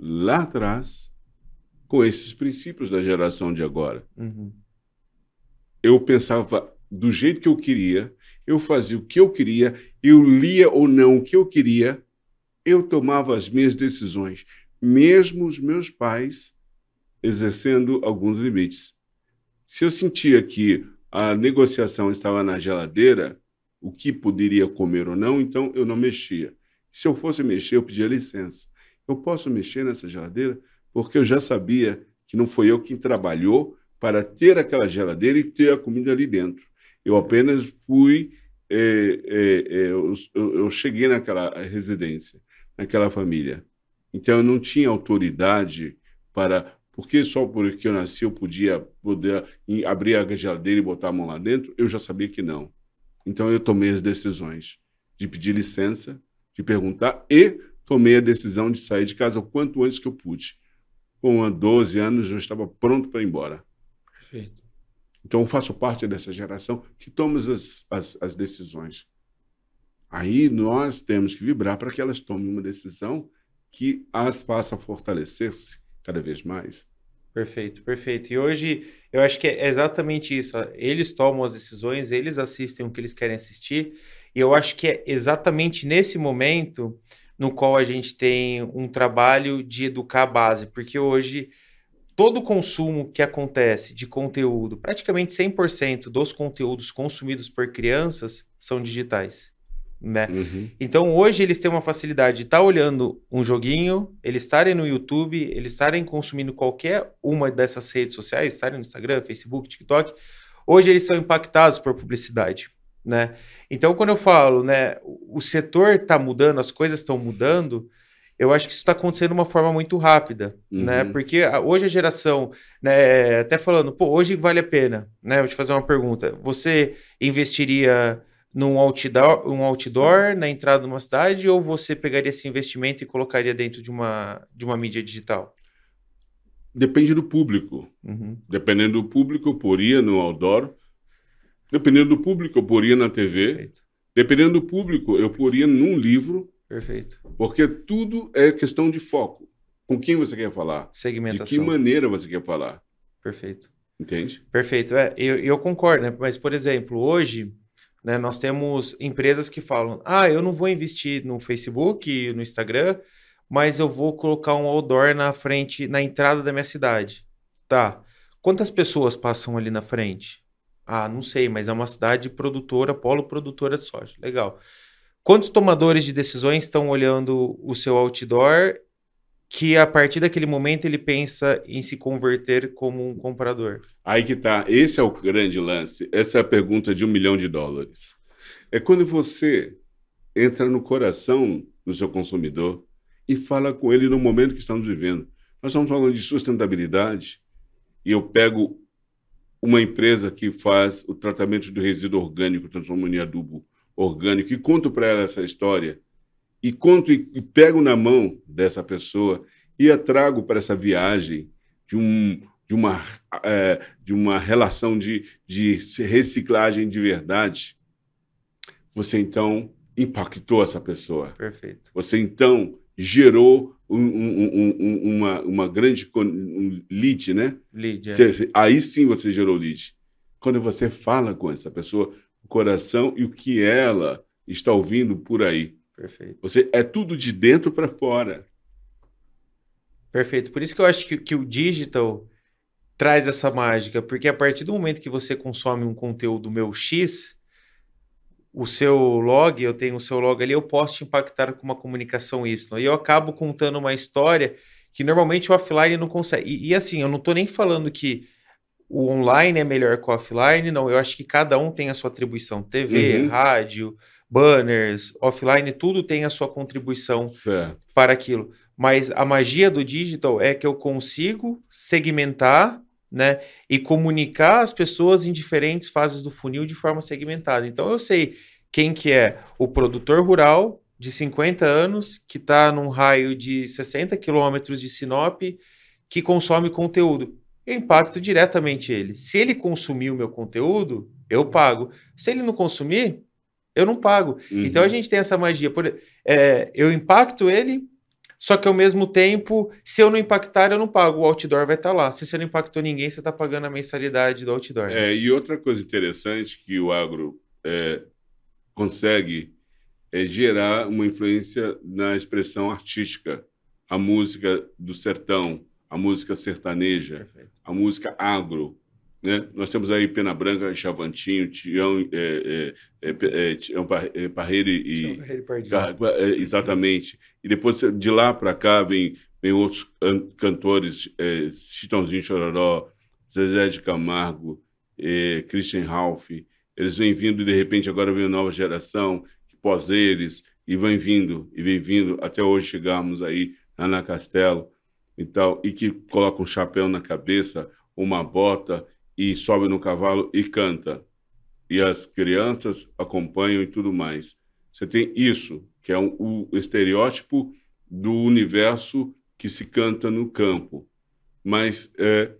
lá atrás com esses princípios da geração de agora. Uhum. Eu pensava do jeito que eu queria, eu fazia o que eu queria, eu lia ou não o que eu queria, eu tomava as minhas decisões, mesmo os meus pais exercendo alguns limites. Se eu sentia que a negociação estava na geladeira, o que poderia comer ou não, então eu não mexia. Se eu fosse mexer, eu pedia licença eu posso mexer nessa geladeira? Porque eu já sabia que não foi eu quem trabalhou para ter aquela geladeira e ter a comida ali dentro. Eu apenas fui, é, é, é, eu, eu, cheguei naquela residência, naquela família. Então eu não tinha autoridade para, porque só porque eu nasci eu podia poder abrir a geladeira e botar a mão lá dentro, eu já sabia que não. Então eu tomei as decisões de pedir licença, de perguntar e tomei a decisão de sair de casa o quanto antes que eu pude. Com 12 anos, eu estava pronto para ir embora. Perfeito. Então, faço parte dessa geração que toma as, as, as decisões. Aí nós temos que vibrar para que elas tomem uma decisão que as faça fortalecer-se cada vez mais. Perfeito, perfeito. E hoje eu acho que é exatamente isso. Eles tomam as decisões, eles assistem o que eles querem assistir. E eu acho que é exatamente nesse momento no qual a gente tem um trabalho de educar a base, porque hoje todo o consumo que acontece de conteúdo, praticamente 100% dos conteúdos consumidos por crianças são digitais. Né? Uhum. Então hoje eles têm uma facilidade de estar tá olhando um joguinho, eles estarem no YouTube, eles estarem consumindo qualquer uma dessas redes sociais, estarem no Instagram, Facebook, TikTok. Hoje eles são impactados por publicidade né? Então, quando eu falo, né, o setor está mudando, as coisas estão mudando, eu acho que isso está acontecendo de uma forma muito rápida, né? uhum. né? Porque hoje a geração, né, até falando, pô, hoje vale a pena, né? Vou te fazer uma pergunta. Você investiria num outdoor, um outdoor na entrada de uma cidade ou você pegaria esse investimento e colocaria dentro de uma, de uma mídia digital? Depende do público. Uhum. Dependendo do público, eu poria no outdoor Dependendo do público, eu poria na TV. Perfeito. Dependendo do público, eu poria num livro. Perfeito. Porque tudo é questão de foco. Com quem você quer falar? Segmentação. De que maneira você quer falar? Perfeito. Entende? Perfeito. É, eu, eu concordo, né? Mas, por exemplo, hoje né, nós temos empresas que falam: ah, eu não vou investir no Facebook, no Instagram, mas eu vou colocar um outdoor na frente, na entrada da minha cidade. Tá. Quantas pessoas passam ali na frente? Ah, não sei, mas é uma cidade produtora, polo produtora de soja. Legal. Quantos tomadores de decisões estão olhando o seu outdoor que a partir daquele momento ele pensa em se converter como um comprador? Aí que tá. Esse é o grande lance. Essa é a pergunta de um milhão de dólares. É quando você entra no coração do seu consumidor e fala com ele no momento que estamos vivendo. Nós estamos falando de sustentabilidade e eu pego uma empresa que faz o tratamento do resíduo orgânico, transformando em adubo orgânico, e conto para ela essa história, e conto e, e, pego na mão dessa pessoa e a trago para essa viagem de, um, de, uma, é, de uma relação de, de reciclagem de verdade, você então impactou essa pessoa. Perfeito. Você então gerou um, um, um, uma, uma grande lead, né? Lead, é. Você, aí sim você gerou lead. Quando você fala com essa pessoa, o coração e o que ela está ouvindo por aí. Perfeito. Você é tudo de dentro para fora. Perfeito. Por isso que eu acho que, que o digital traz essa mágica, porque a partir do momento que você consome um conteúdo meu X, o seu log, eu tenho o seu log ali, eu posso te impactar com uma comunicação Y. E eu acabo contando uma história que normalmente o offline não consegue. E, e assim, eu não estou nem falando que o online é melhor que o offline, não. Eu acho que cada um tem a sua atribuição. TV, uhum. rádio, banners, offline, tudo tem a sua contribuição certo. para aquilo. Mas a magia do digital é que eu consigo segmentar né, e comunicar as pessoas em diferentes fases do funil de forma segmentada. Então eu sei quem que é o produtor rural de 50 anos que está num raio de 60 quilômetros de Sinop que consome conteúdo. Eu impacto diretamente ele. Se ele consumir o meu conteúdo, eu pago. Se ele não consumir, eu não pago. Uhum. Então a gente tem essa magia. Por, é, eu impacto ele, só que ao mesmo tempo, se eu não impactar, eu não pago. O outdoor vai estar tá lá. Se você não impactou ninguém, você está pagando a mensalidade do outdoor. É, e outra coisa interessante que o agro é, consegue é gerar uma influência na expressão artística. A música do sertão, a música sertaneja, Perfeito. a música agro. Né? Nós temos aí Pena Branca, Chavantinho, Tião, é, é, é, é Tião Parreira e. É, exatamente. E depois de lá para cá vem, vem outros cantores, é, Chitãozinho Chororó, Zezé de Camargo, é, Christian Ralph. Eles vêm vindo e de repente agora vem a nova geração, pós eles, e vem vindo, e vem vindo, até hoje chegarmos aí na Ana Castelo e tal, e que coloca um chapéu na cabeça, uma bota e sobe no cavalo e canta. E as crianças acompanham e tudo mais. Você tem isso, que é um, o estereótipo do universo que se canta no campo. Mas é,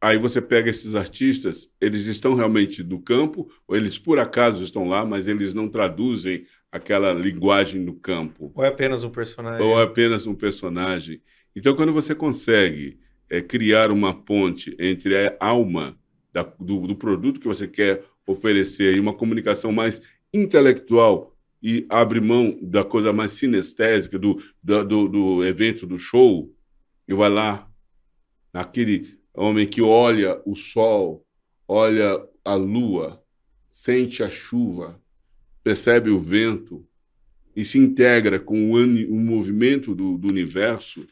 aí você pega esses artistas, eles estão realmente do campo, ou eles por acaso estão lá, mas eles não traduzem aquela linguagem do campo. Ou é apenas um personagem. Ou é apenas um personagem. Então, quando você consegue é, criar uma ponte entre a alma da, do, do, produto que você quer oferecer e uma comunicação mais intelectual e abre mão da coisa mais sinestésica do, do, do, do evento, do show, e vai lá, aquele homem que olha o sol, olha a lua, sente a chuva, percebe o vento e se integra com o, o movimento do, do universo,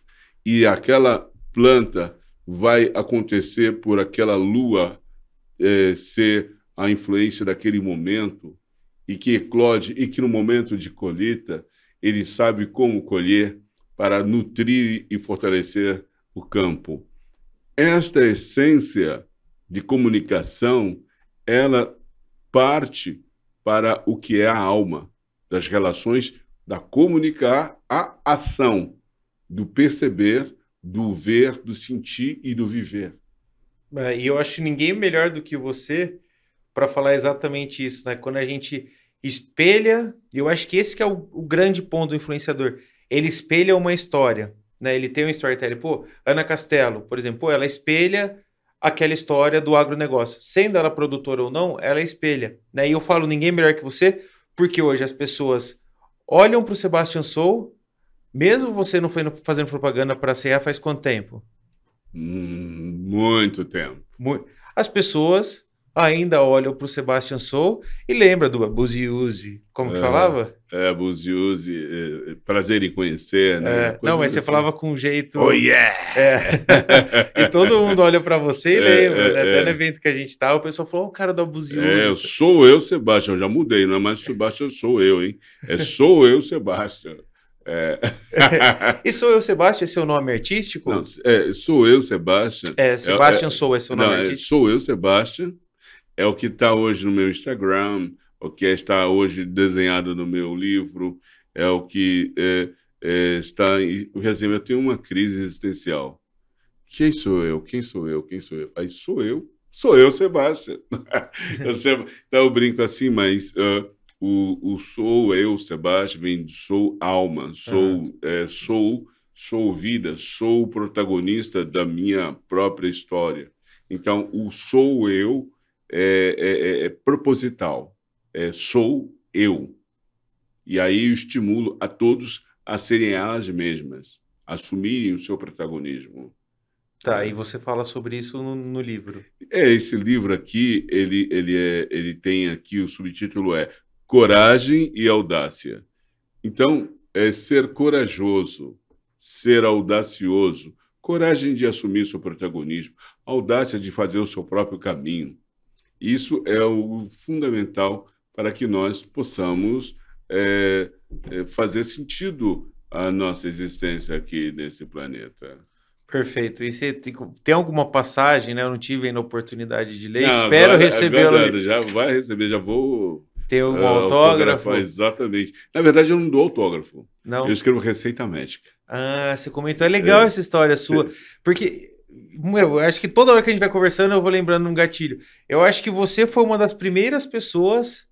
e aquela planta vai acontecer por aquela lua é, ser a influência daquele momento e que eclode e que no momento de colheita ele sabe como colher para nutrir e fortalecer o campo. Esta essência de comunicação, ela parte para o que é a alma das relações da comunicar a ação, do perceber, do ver, do sentir e do viver. É, e eu acho ninguém melhor do que você para falar exatamente isso, né? Quando a gente espelha, eu acho que esse que é o, o, grande ponto do influenciador. Ele espelha uma história, né? Ele tem um storytelling. Pô, Ana Castelo, por exemplo, ela espelha aquela história do agronegócio. Sendo ela produtora ou não, ela espelha. Né? E eu falo ninguém melhor que você, porque hoje as pessoas olham para o Sebastian Sou, mesmo você não foi fazendo propaganda para a CEA faz quanto tempo? Hum, muito tempo. As pessoas ainda olham para o Sebastian Sou e lembra do Buziuzi. Como que é, falava? É, Buziuzi, é, prazer em conhecer, né? É, não, mas você assim. falava com um jeito. Oh, yeah! É. e todo mundo olha para você e é, lembra, é, né? Até no evento que a gente tá, o pessoal falou: o cara do Buziuzi. É, eu sou eu, Sebastian. Eu já mudei, não é mais Sebastian, sou eu, hein? É sou eu, Sebastian. É. e sou eu, Sebastião, é seu nome artístico? Não, é, sou eu, Sebastião. É, Sebastião é, Sou é seu nome não, é, artístico? sou eu, Sebastião. É o que está hoje no meu Instagram, o que está hoje desenhado no meu livro, é o que é, é, está. Em, assim, eu tenho uma crise existencial. Quem sou eu? Quem sou eu? Quem sou eu? Aí sou eu. Sou eu, Sebastião. eu sempre, então eu brinco assim, mas. Uh, o, o sou eu, Sebastião, vem de sou alma, sou, é, sou, sou vida, sou o protagonista da minha própria história. Então, o sou eu é, é, é, é proposital, é sou eu. E aí eu estimulo a todos a serem elas mesmas, assumirem o seu protagonismo. Tá, e você fala sobre isso no, no, livro. É, esse livro aqui, ele, ele, é, ele tem aqui, o subtítulo é Coragem e Audácia. Então, é ser corajoso, ser audacioso, coragem de assumir seu protagonismo, audácia de fazer o seu próprio caminho. Isso é o fundamental para que nós possamos é, é, fazer sentido a nossa existência aqui nesse planeta. Perfeito. E você tem, tem, alguma passagem, né? Eu não tive ainda a oportunidade de ler. Não, Espero recebê-la. Já vai receber, já vou. Ter um uh, autógrafo. Exatamente. Na verdade, eu não dou autógrafo. Não. Eu escrevo receita médica. Ah, você comentou. É legal é. essa história sua. Porque eu acho que toda hora que a gente vai conversando, eu vou lembrando um gatilho. Eu acho que você foi uma das primeiras pessoas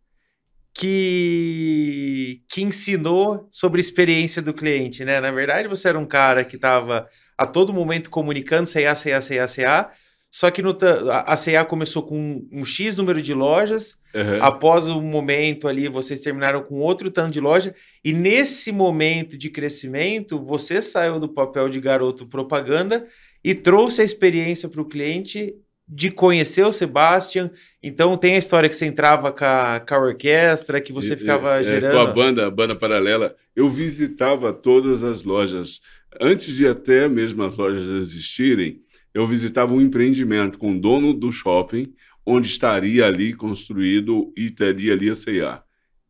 que, que ensinou sobre a experiência do cliente, né? Na verdade, você era um cara que estava a todo momento comunicando CA, CA, CA, CA, só que no, a CA começou com um X número de lojas, uhum. após o momento ali, vocês terminaram com outro tanto de loja, e nesse momento de crescimento, você saiu do papel de garoto propaganda e trouxe a experiência para o cliente de conhecer o Sebastian. Então tem a história que você entrava com a, com a orquestra, que você ficava é, gerando. Com a banda, a banda paralela. Eu visitava todas as lojas. Antes de até mesmo as lojas existirem, eu visitava um empreendimento com o dono do shopping, onde estaria ali construído e teria ali a C&A.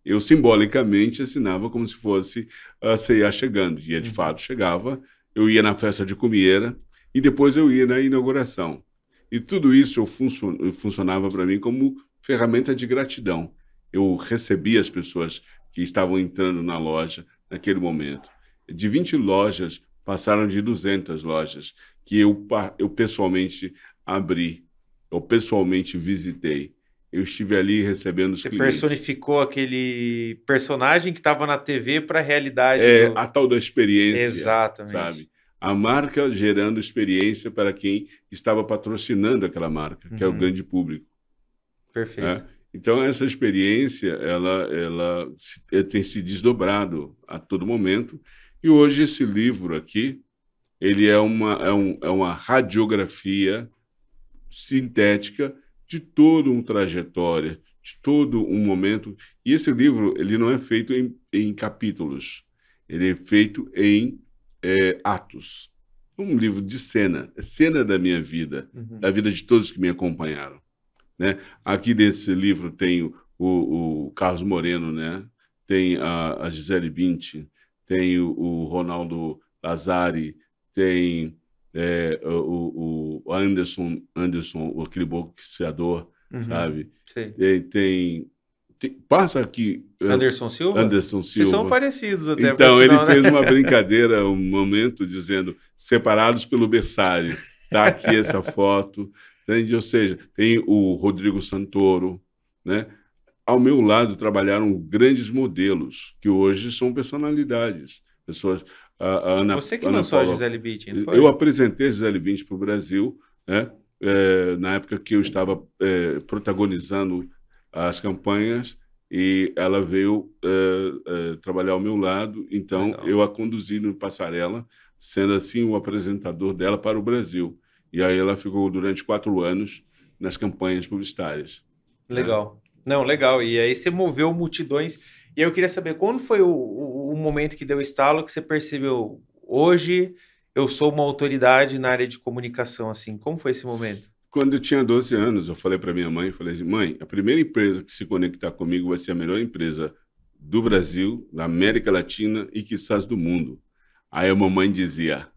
Eu simbolicamente assinava como se fosse a C&A chegando. E de uhum. fato chegava. Eu ia na festa de comieira e depois eu ia na inauguração. E tudo isso eu funcio funcionava para mim como ferramenta de gratidão. Eu recebia as pessoas que estavam entrando na loja naquele momento. De 20 lojas, passaram de 200 lojas que eu, eu pessoalmente abri, eu pessoalmente visitei. Eu estive ali recebendo os Você clientes. personificou aquele personagem que estava na TV para a realidade. É, do... a tal da experiência. Exatamente. Sabe? a marca gerando experiência para quem estava patrocinando aquela marca, que uhum. é o uhum. grande público. Perfeito. Né? Então essa experiência ela ela eh, tem se desdobrado a todo momento e hoje esse livro aqui ele é uma é, um, é uma radiografia sintética de todo um trajetória, de todo um momento. E esse livro ele não é feito em, em capítulos, ele é feito em é, atos. Um livro de cena, é cena da minha vida, uhum. da vida de todos que me acompanharam. Né? Aqui nesse livro tem o, o Carlos Moreno, né? tem a, a Gisele Bündchen, tem o, o Ronaldo Lazari, tem é, o, o, Anderson, Anderson, aquele boxeador, uhum. sabe? E, tem tem, passa aqui. Anderson Silva? Anderson Silva. Vocês são parecidos até. Então, ele né? fez uma brincadeira, um momento, dizendo separados pelo berçário. Tá aqui essa foto. Entende? Ou seja, tem o Rodrigo Santoro, né? Ao meu lado trabalharam grandes modelos, que hoje são personalidades. Pessoas. A, a Ana, Você que Ana lançou Paula, a Gisele Bündchen, Eu apresentei a Gisele Bündchen para o Brasil, né? É, na época que eu estava é, protagonizando as campanhas e ela veio uh, uh, trabalhar ao meu lado, então Legal. eu a conduzi no passarela, sendo assim o apresentador dela para o Brasil. E aí ela ficou durante quatro anos nas campanhas publicitárias. Né? Legal. Né? Não, legal. E aí você moveu multidões. E eu queria saber, quando foi o, o, o momento que deu estalo que você percebeu, hoje eu sou uma autoridade na área de comunicação, assim, como foi esse momento? Quando eu tinha 12 anos, eu falei para minha mãe, falei assim, mãe, a primeira empresa que se conectar comigo vai ser a melhor empresa do Brasil, da América Latina e quizás do mundo. Aí a mamãe dizia,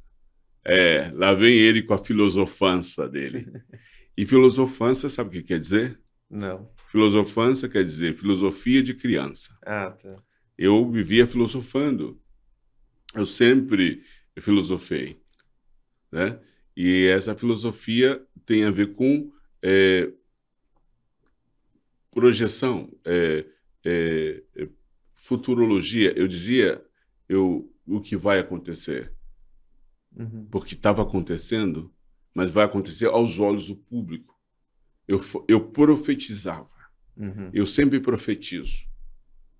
é, lá vem ele com a filosofança dele. E filosofança, sabe o que quer dizer? Não. Filosofança quer dizer filosofia de criança. Ah, tá. Eu vivia filosofando. Eu sempre filosofei, né? E essa filosofia tem a ver com é, projeção, é, é, é, futurologia. Eu dizia eu, o que vai acontecer, uhum. porque estava acontecendo, mas vai acontecer aos olhos do público. Eu, eu profetizava. Uhum. Eu sempre profetizo.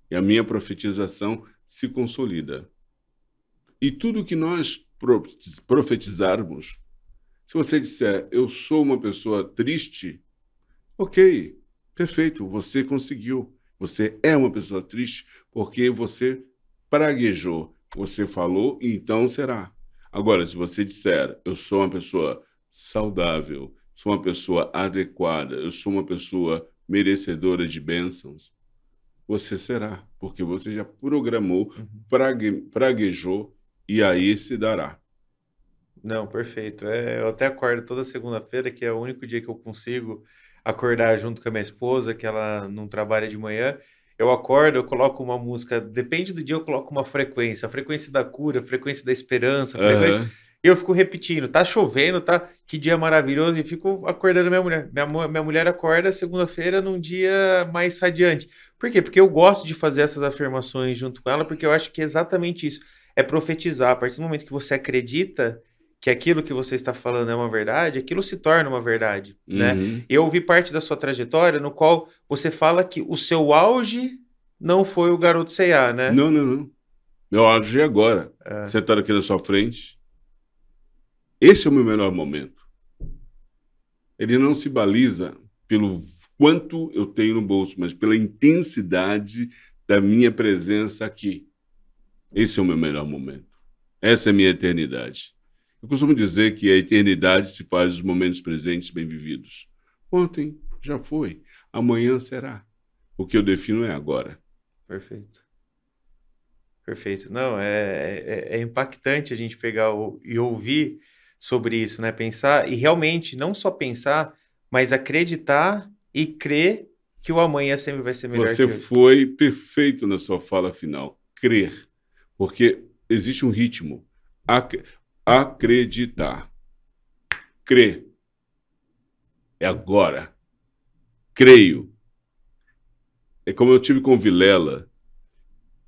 E a minha profetização se consolida. E tudo que nós profetizarmos, se você disser, eu sou uma pessoa triste, ok, perfeito, você conseguiu. Você é uma pessoa triste porque você praguejou, você falou, então será. Agora, se você disser, eu sou uma pessoa saudável, sou uma pessoa adequada, eu sou uma pessoa merecedora de bênçãos, você será, porque você já programou, uhum. prague, praguejou e aí se dará. Não, perfeito. É, eu até acordo toda segunda-feira, que é o único dia que eu consigo acordar junto com a minha esposa, que ela não trabalha de manhã. Eu acordo, eu coloco uma música, depende do dia, eu coloco uma frequência, a frequência da cura, a frequência da esperança, frequência... Uhum. Eu fico repetindo, tá chovendo, tá? Que dia maravilhoso, e fico acordando minha mulher. Minha, minha mulher acorda segunda-feira num dia mais radiante. Por quê? Porque eu gosto de fazer essas afirmações junto com ela, porque eu acho que é exatamente isso. É profetizar. A partir do momento que você acredita que aquilo que você está falando é uma verdade, aquilo se torna uma verdade, né? uhum. né? Eu ouvi parte da sua trajetória no qual você fala que o seu auge não foi o garoto C&A, né? Não, não, não. Meu auge é agora. É. Sentado aqui na sua frente. Esse é o meu melhor momento. Ele não se baliza pelo quanto eu tenho no bolso, mas pela intensidade da minha presença aqui. Esse é o meu melhor momento. Essa é a minha eternidade. Eu costumo dizer que a eternidade se faz dos momentos presentes bem vividos. Ontem já foi, amanhã será. O que eu defino é agora. Perfeito. Perfeito. Não, é, é, é impactante a gente pegar o, e ouvir sobre isso, né? Pensar e realmente não só pensar, mas acreditar e crer que o amanhã sempre vai ser melhor. Você foi perfeito na sua fala final. Crer. Porque existe um ritmo acreditar. Crer. É agora. Creio. É como eu tive com Vilela,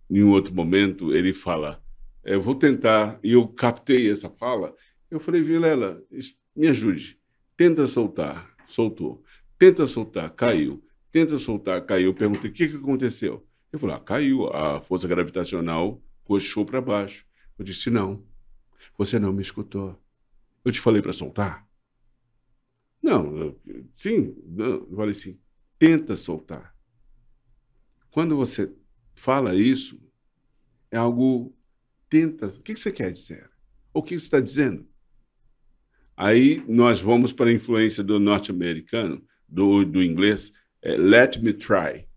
em um outro momento, ele fala: Eu vou tentar, e eu captei essa fala. Eu falei, Vilela, me ajude. Tenta soltar. Soltou. Tenta soltar. Caiu. Tenta soltar. Caiu. Eu perguntei: O que, que aconteceu? Ele falou: ah, Caiu. A força gravitacional puxou para baixo. Eu disse: Não. Você não me escutou. Eu te falei para soltar? Não, eu, sim, eu falei assim, tenta soltar. Quando você fala isso, é algo, tenta, o que você quer dizer? O que você está dizendo? Aí nós vamos para a influência do norte-americano, do, do inglês, é, let me try.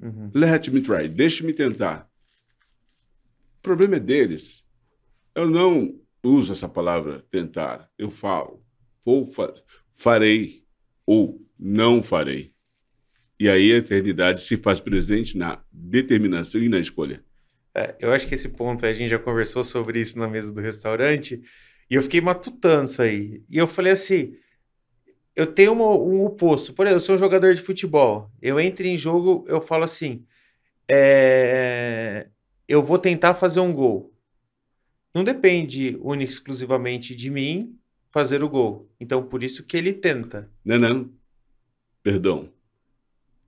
Uhum. Let me try, deixe-me tentar. O problema é deles. Eu não uso essa palavra tentar, eu falo, vou fa farei ou não farei. E aí a eternidade se faz presente na determinação e na escolha. É, eu acho que esse ponto a gente já conversou sobre isso na mesa do restaurante e eu fiquei matutando isso aí. E eu falei assim: eu tenho uma, um oposto. Por exemplo, eu sou um jogador de futebol. Eu entro em jogo, eu falo assim: é, eu vou tentar fazer um gol não depende única exclusivamente de mim fazer o gol. Então, por isso que ele tenta. Não, não. Perdão.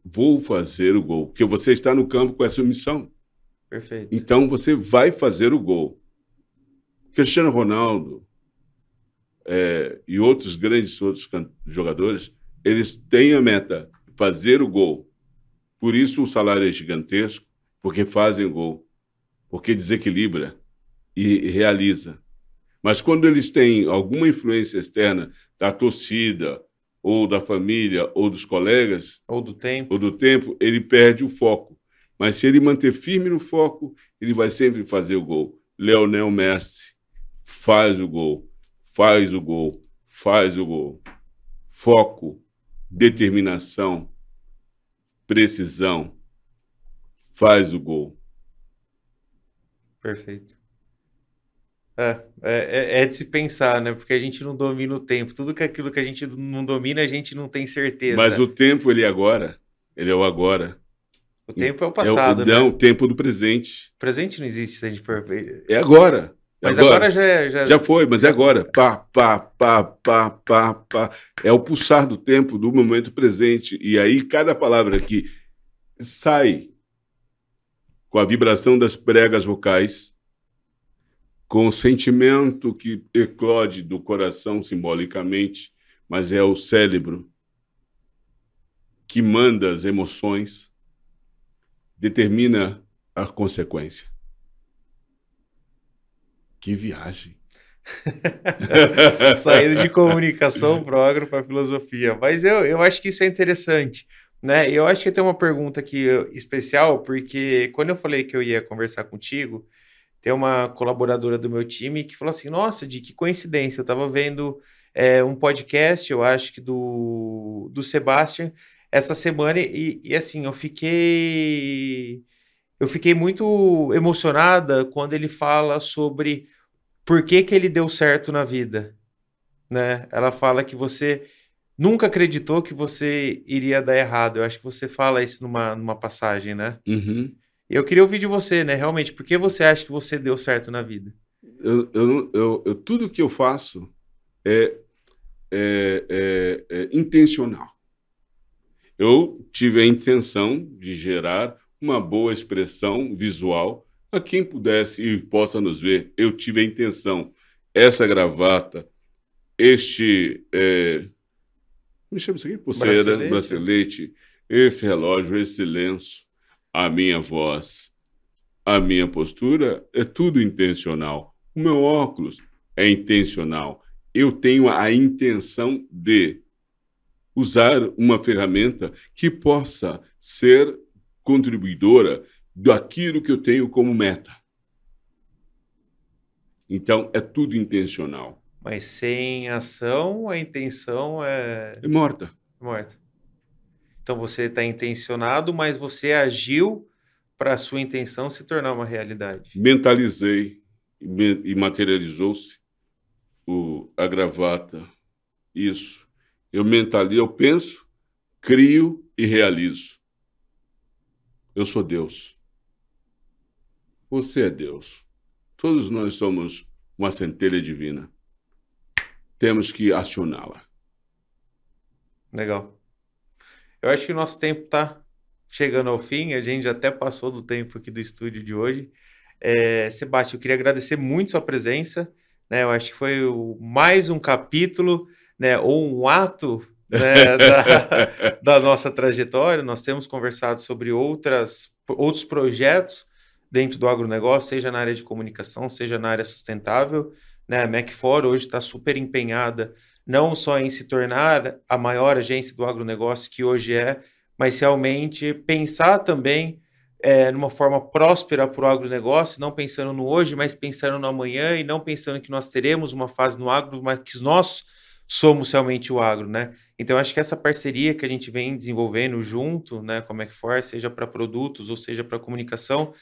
Vou fazer o gol. Porque você está no campo com essa missão. Perfeito. Então, você vai fazer o gol. Cristiano Ronaldo é, e outros grandes outros jogadores, eles têm a meta fazer o gol. Por isso o salário é gigantesco, porque fazem o gol, porque desequilibra e realiza. Mas quando eles têm alguma influência externa da torcida, ou da família, ou dos colegas, ou do tempo, ou do tempo, ele perde o foco. Mas se ele manter firme no foco, ele vai sempre fazer o gol. Leonel Messi faz o gol, faz o gol, faz o gol. Foco, determinação, precisão, faz o gol. Perfeito. É, é, é, de se pensar, né? Porque a gente não domina o tempo. Tudo que aquilo que a gente não domina, a gente não tem certeza. Mas o tempo, ele é agora. Ele é o agora. O tempo é o passado, é o, né? Não, o tempo do presente. O presente não existe se a gente for. É agora. É mas agora, agora já, é, já... já foi, mas é agora. Pá, pá, pá, pá, pá, pá. É o pulsar do tempo, do momento presente. E aí, cada palavra que sai com a vibração das pregas vocais com o sentimento que eclode do coração simbolicamente, mas é o cérebro que manda as emoções, determina a consequência. Que viagem! Saindo de comunicação para agro para filosofia. Mas eu, eu acho que isso é interessante. Né? Eu acho que tem uma pergunta aqui especial, porque quando eu falei que eu ia conversar contigo, tem uma colaboradora do meu time que falou assim: Nossa, de que coincidência, eu estava vendo é, um podcast, eu acho que do, do Sebastian, essa semana, e, e assim, eu fiquei. Eu fiquei muito emocionada quando ele fala sobre por que, que ele deu certo na vida. Né? Ela fala que você nunca acreditou que você iria dar errado. Eu acho que você fala isso numa, numa passagem, né? Uhum. Eu queria ouvir de você, né? Realmente, por que você acha que você deu certo na vida? Eu, eu, eu, eu tudo que eu faço é, é, é, é intencional. Eu tive a intenção de gerar uma boa expressão visual a quem pudesse e possa nos ver. Eu tive a intenção, essa gravata, este. É, me chama isso aqui? Pulseira, bracelete. bracelete, esse relógio, esse lenço a minha voz, a minha postura, é tudo intencional. O meu óculos é intencional. Eu tenho a intenção de usar uma ferramenta que possa ser contribuidora daquilo que eu tenho como meta. Então, é tudo intencional. Mas sem ação, a intenção é. É morta. Morta. Então você está intencionado, mas você agiu para a sua intenção se tornar uma realidade. Mentalizei e materializou-se a gravata. Isso. Eu mentalizo, eu penso, crio e realizo. Eu sou Deus. Você é Deus. Todos nós somos uma centelha divina. Temos que acioná-la. Legal. Eu acho que o nosso tempo está chegando ao fim, a gente até passou do tempo aqui do estúdio de hoje. É, Sebastião, eu queria agradecer muito sua presença. Né? Eu acho que foi o, mais um capítulo, né, ou um ato né, da, da, nossa trajetória. Nós temos conversado sobre outras, outros projetos dentro do agronegócio, seja na área de comunicação, seja na área sustentável. Né? A Mac4 hoje está super empenhada não só em se tornar a maior agência do agronegócio que hoje é, mas realmente pensar também é, numa forma próspera para o agronegócio, não pensando no hoje, mas pensando no amanhã e não pensando que nós teremos uma fase no agro, mas que nós somos realmente o agro, né? Então, acho que essa parceria que a gente vem desenvolvendo junto, né, como é que for, seja para produtos ou seja para comunicação,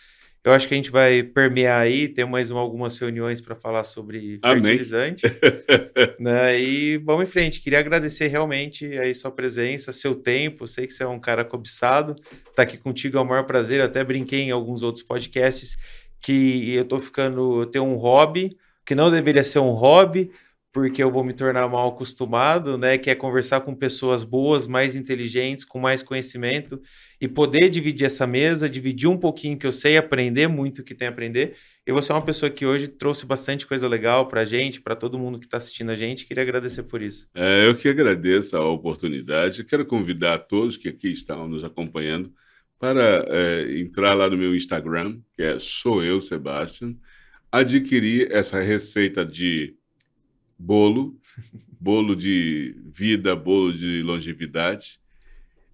eu acho que a gente vai permear aí, ter mais algumas reuniões para falar sobre fertilizante. né? E vamos em frente. Queria agradecer realmente aí sua presença, seu tempo. Sei que você é um cara cobiçado. Tá aqui contigo é o maior prazer. Eu até brinquei em alguns outros podcasts que eu tô ficando, eu tenho um hobby, que não deveria ser um hobby, porque eu vou me tornar mal acostumado, né? Que é conversar com pessoas boas, mais inteligentes, com mais conhecimento e poder dividir essa mesa, dividir um pouquinho que eu sei, aprender muito que tem a aprender. E você é uma pessoa que hoje trouxe bastante coisa legal para gente, para todo mundo que está assistindo a gente. Queria agradecer por isso. É, eu que agradeço a oportunidade. Eu quero convidar todos que aqui estão nos acompanhando para é, entrar lá no meu Instagram, que é sou eu, Sebastian, adquirir essa receita de bolo, bolo de vida, bolo de longevidade,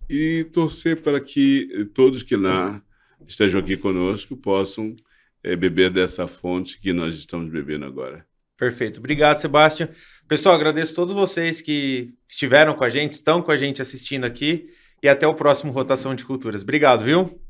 e torcer para que todos que lá estejam aqui conosco possam é, beber dessa fonte que nós estamos bebendo agora. Perfeito. Obrigado, Sebastião. Pessoal, agradeço a todos vocês que estiveram com a gente, estão com a gente assistindo aqui e até o próximo Rotação de Culturas. Obrigado, viu?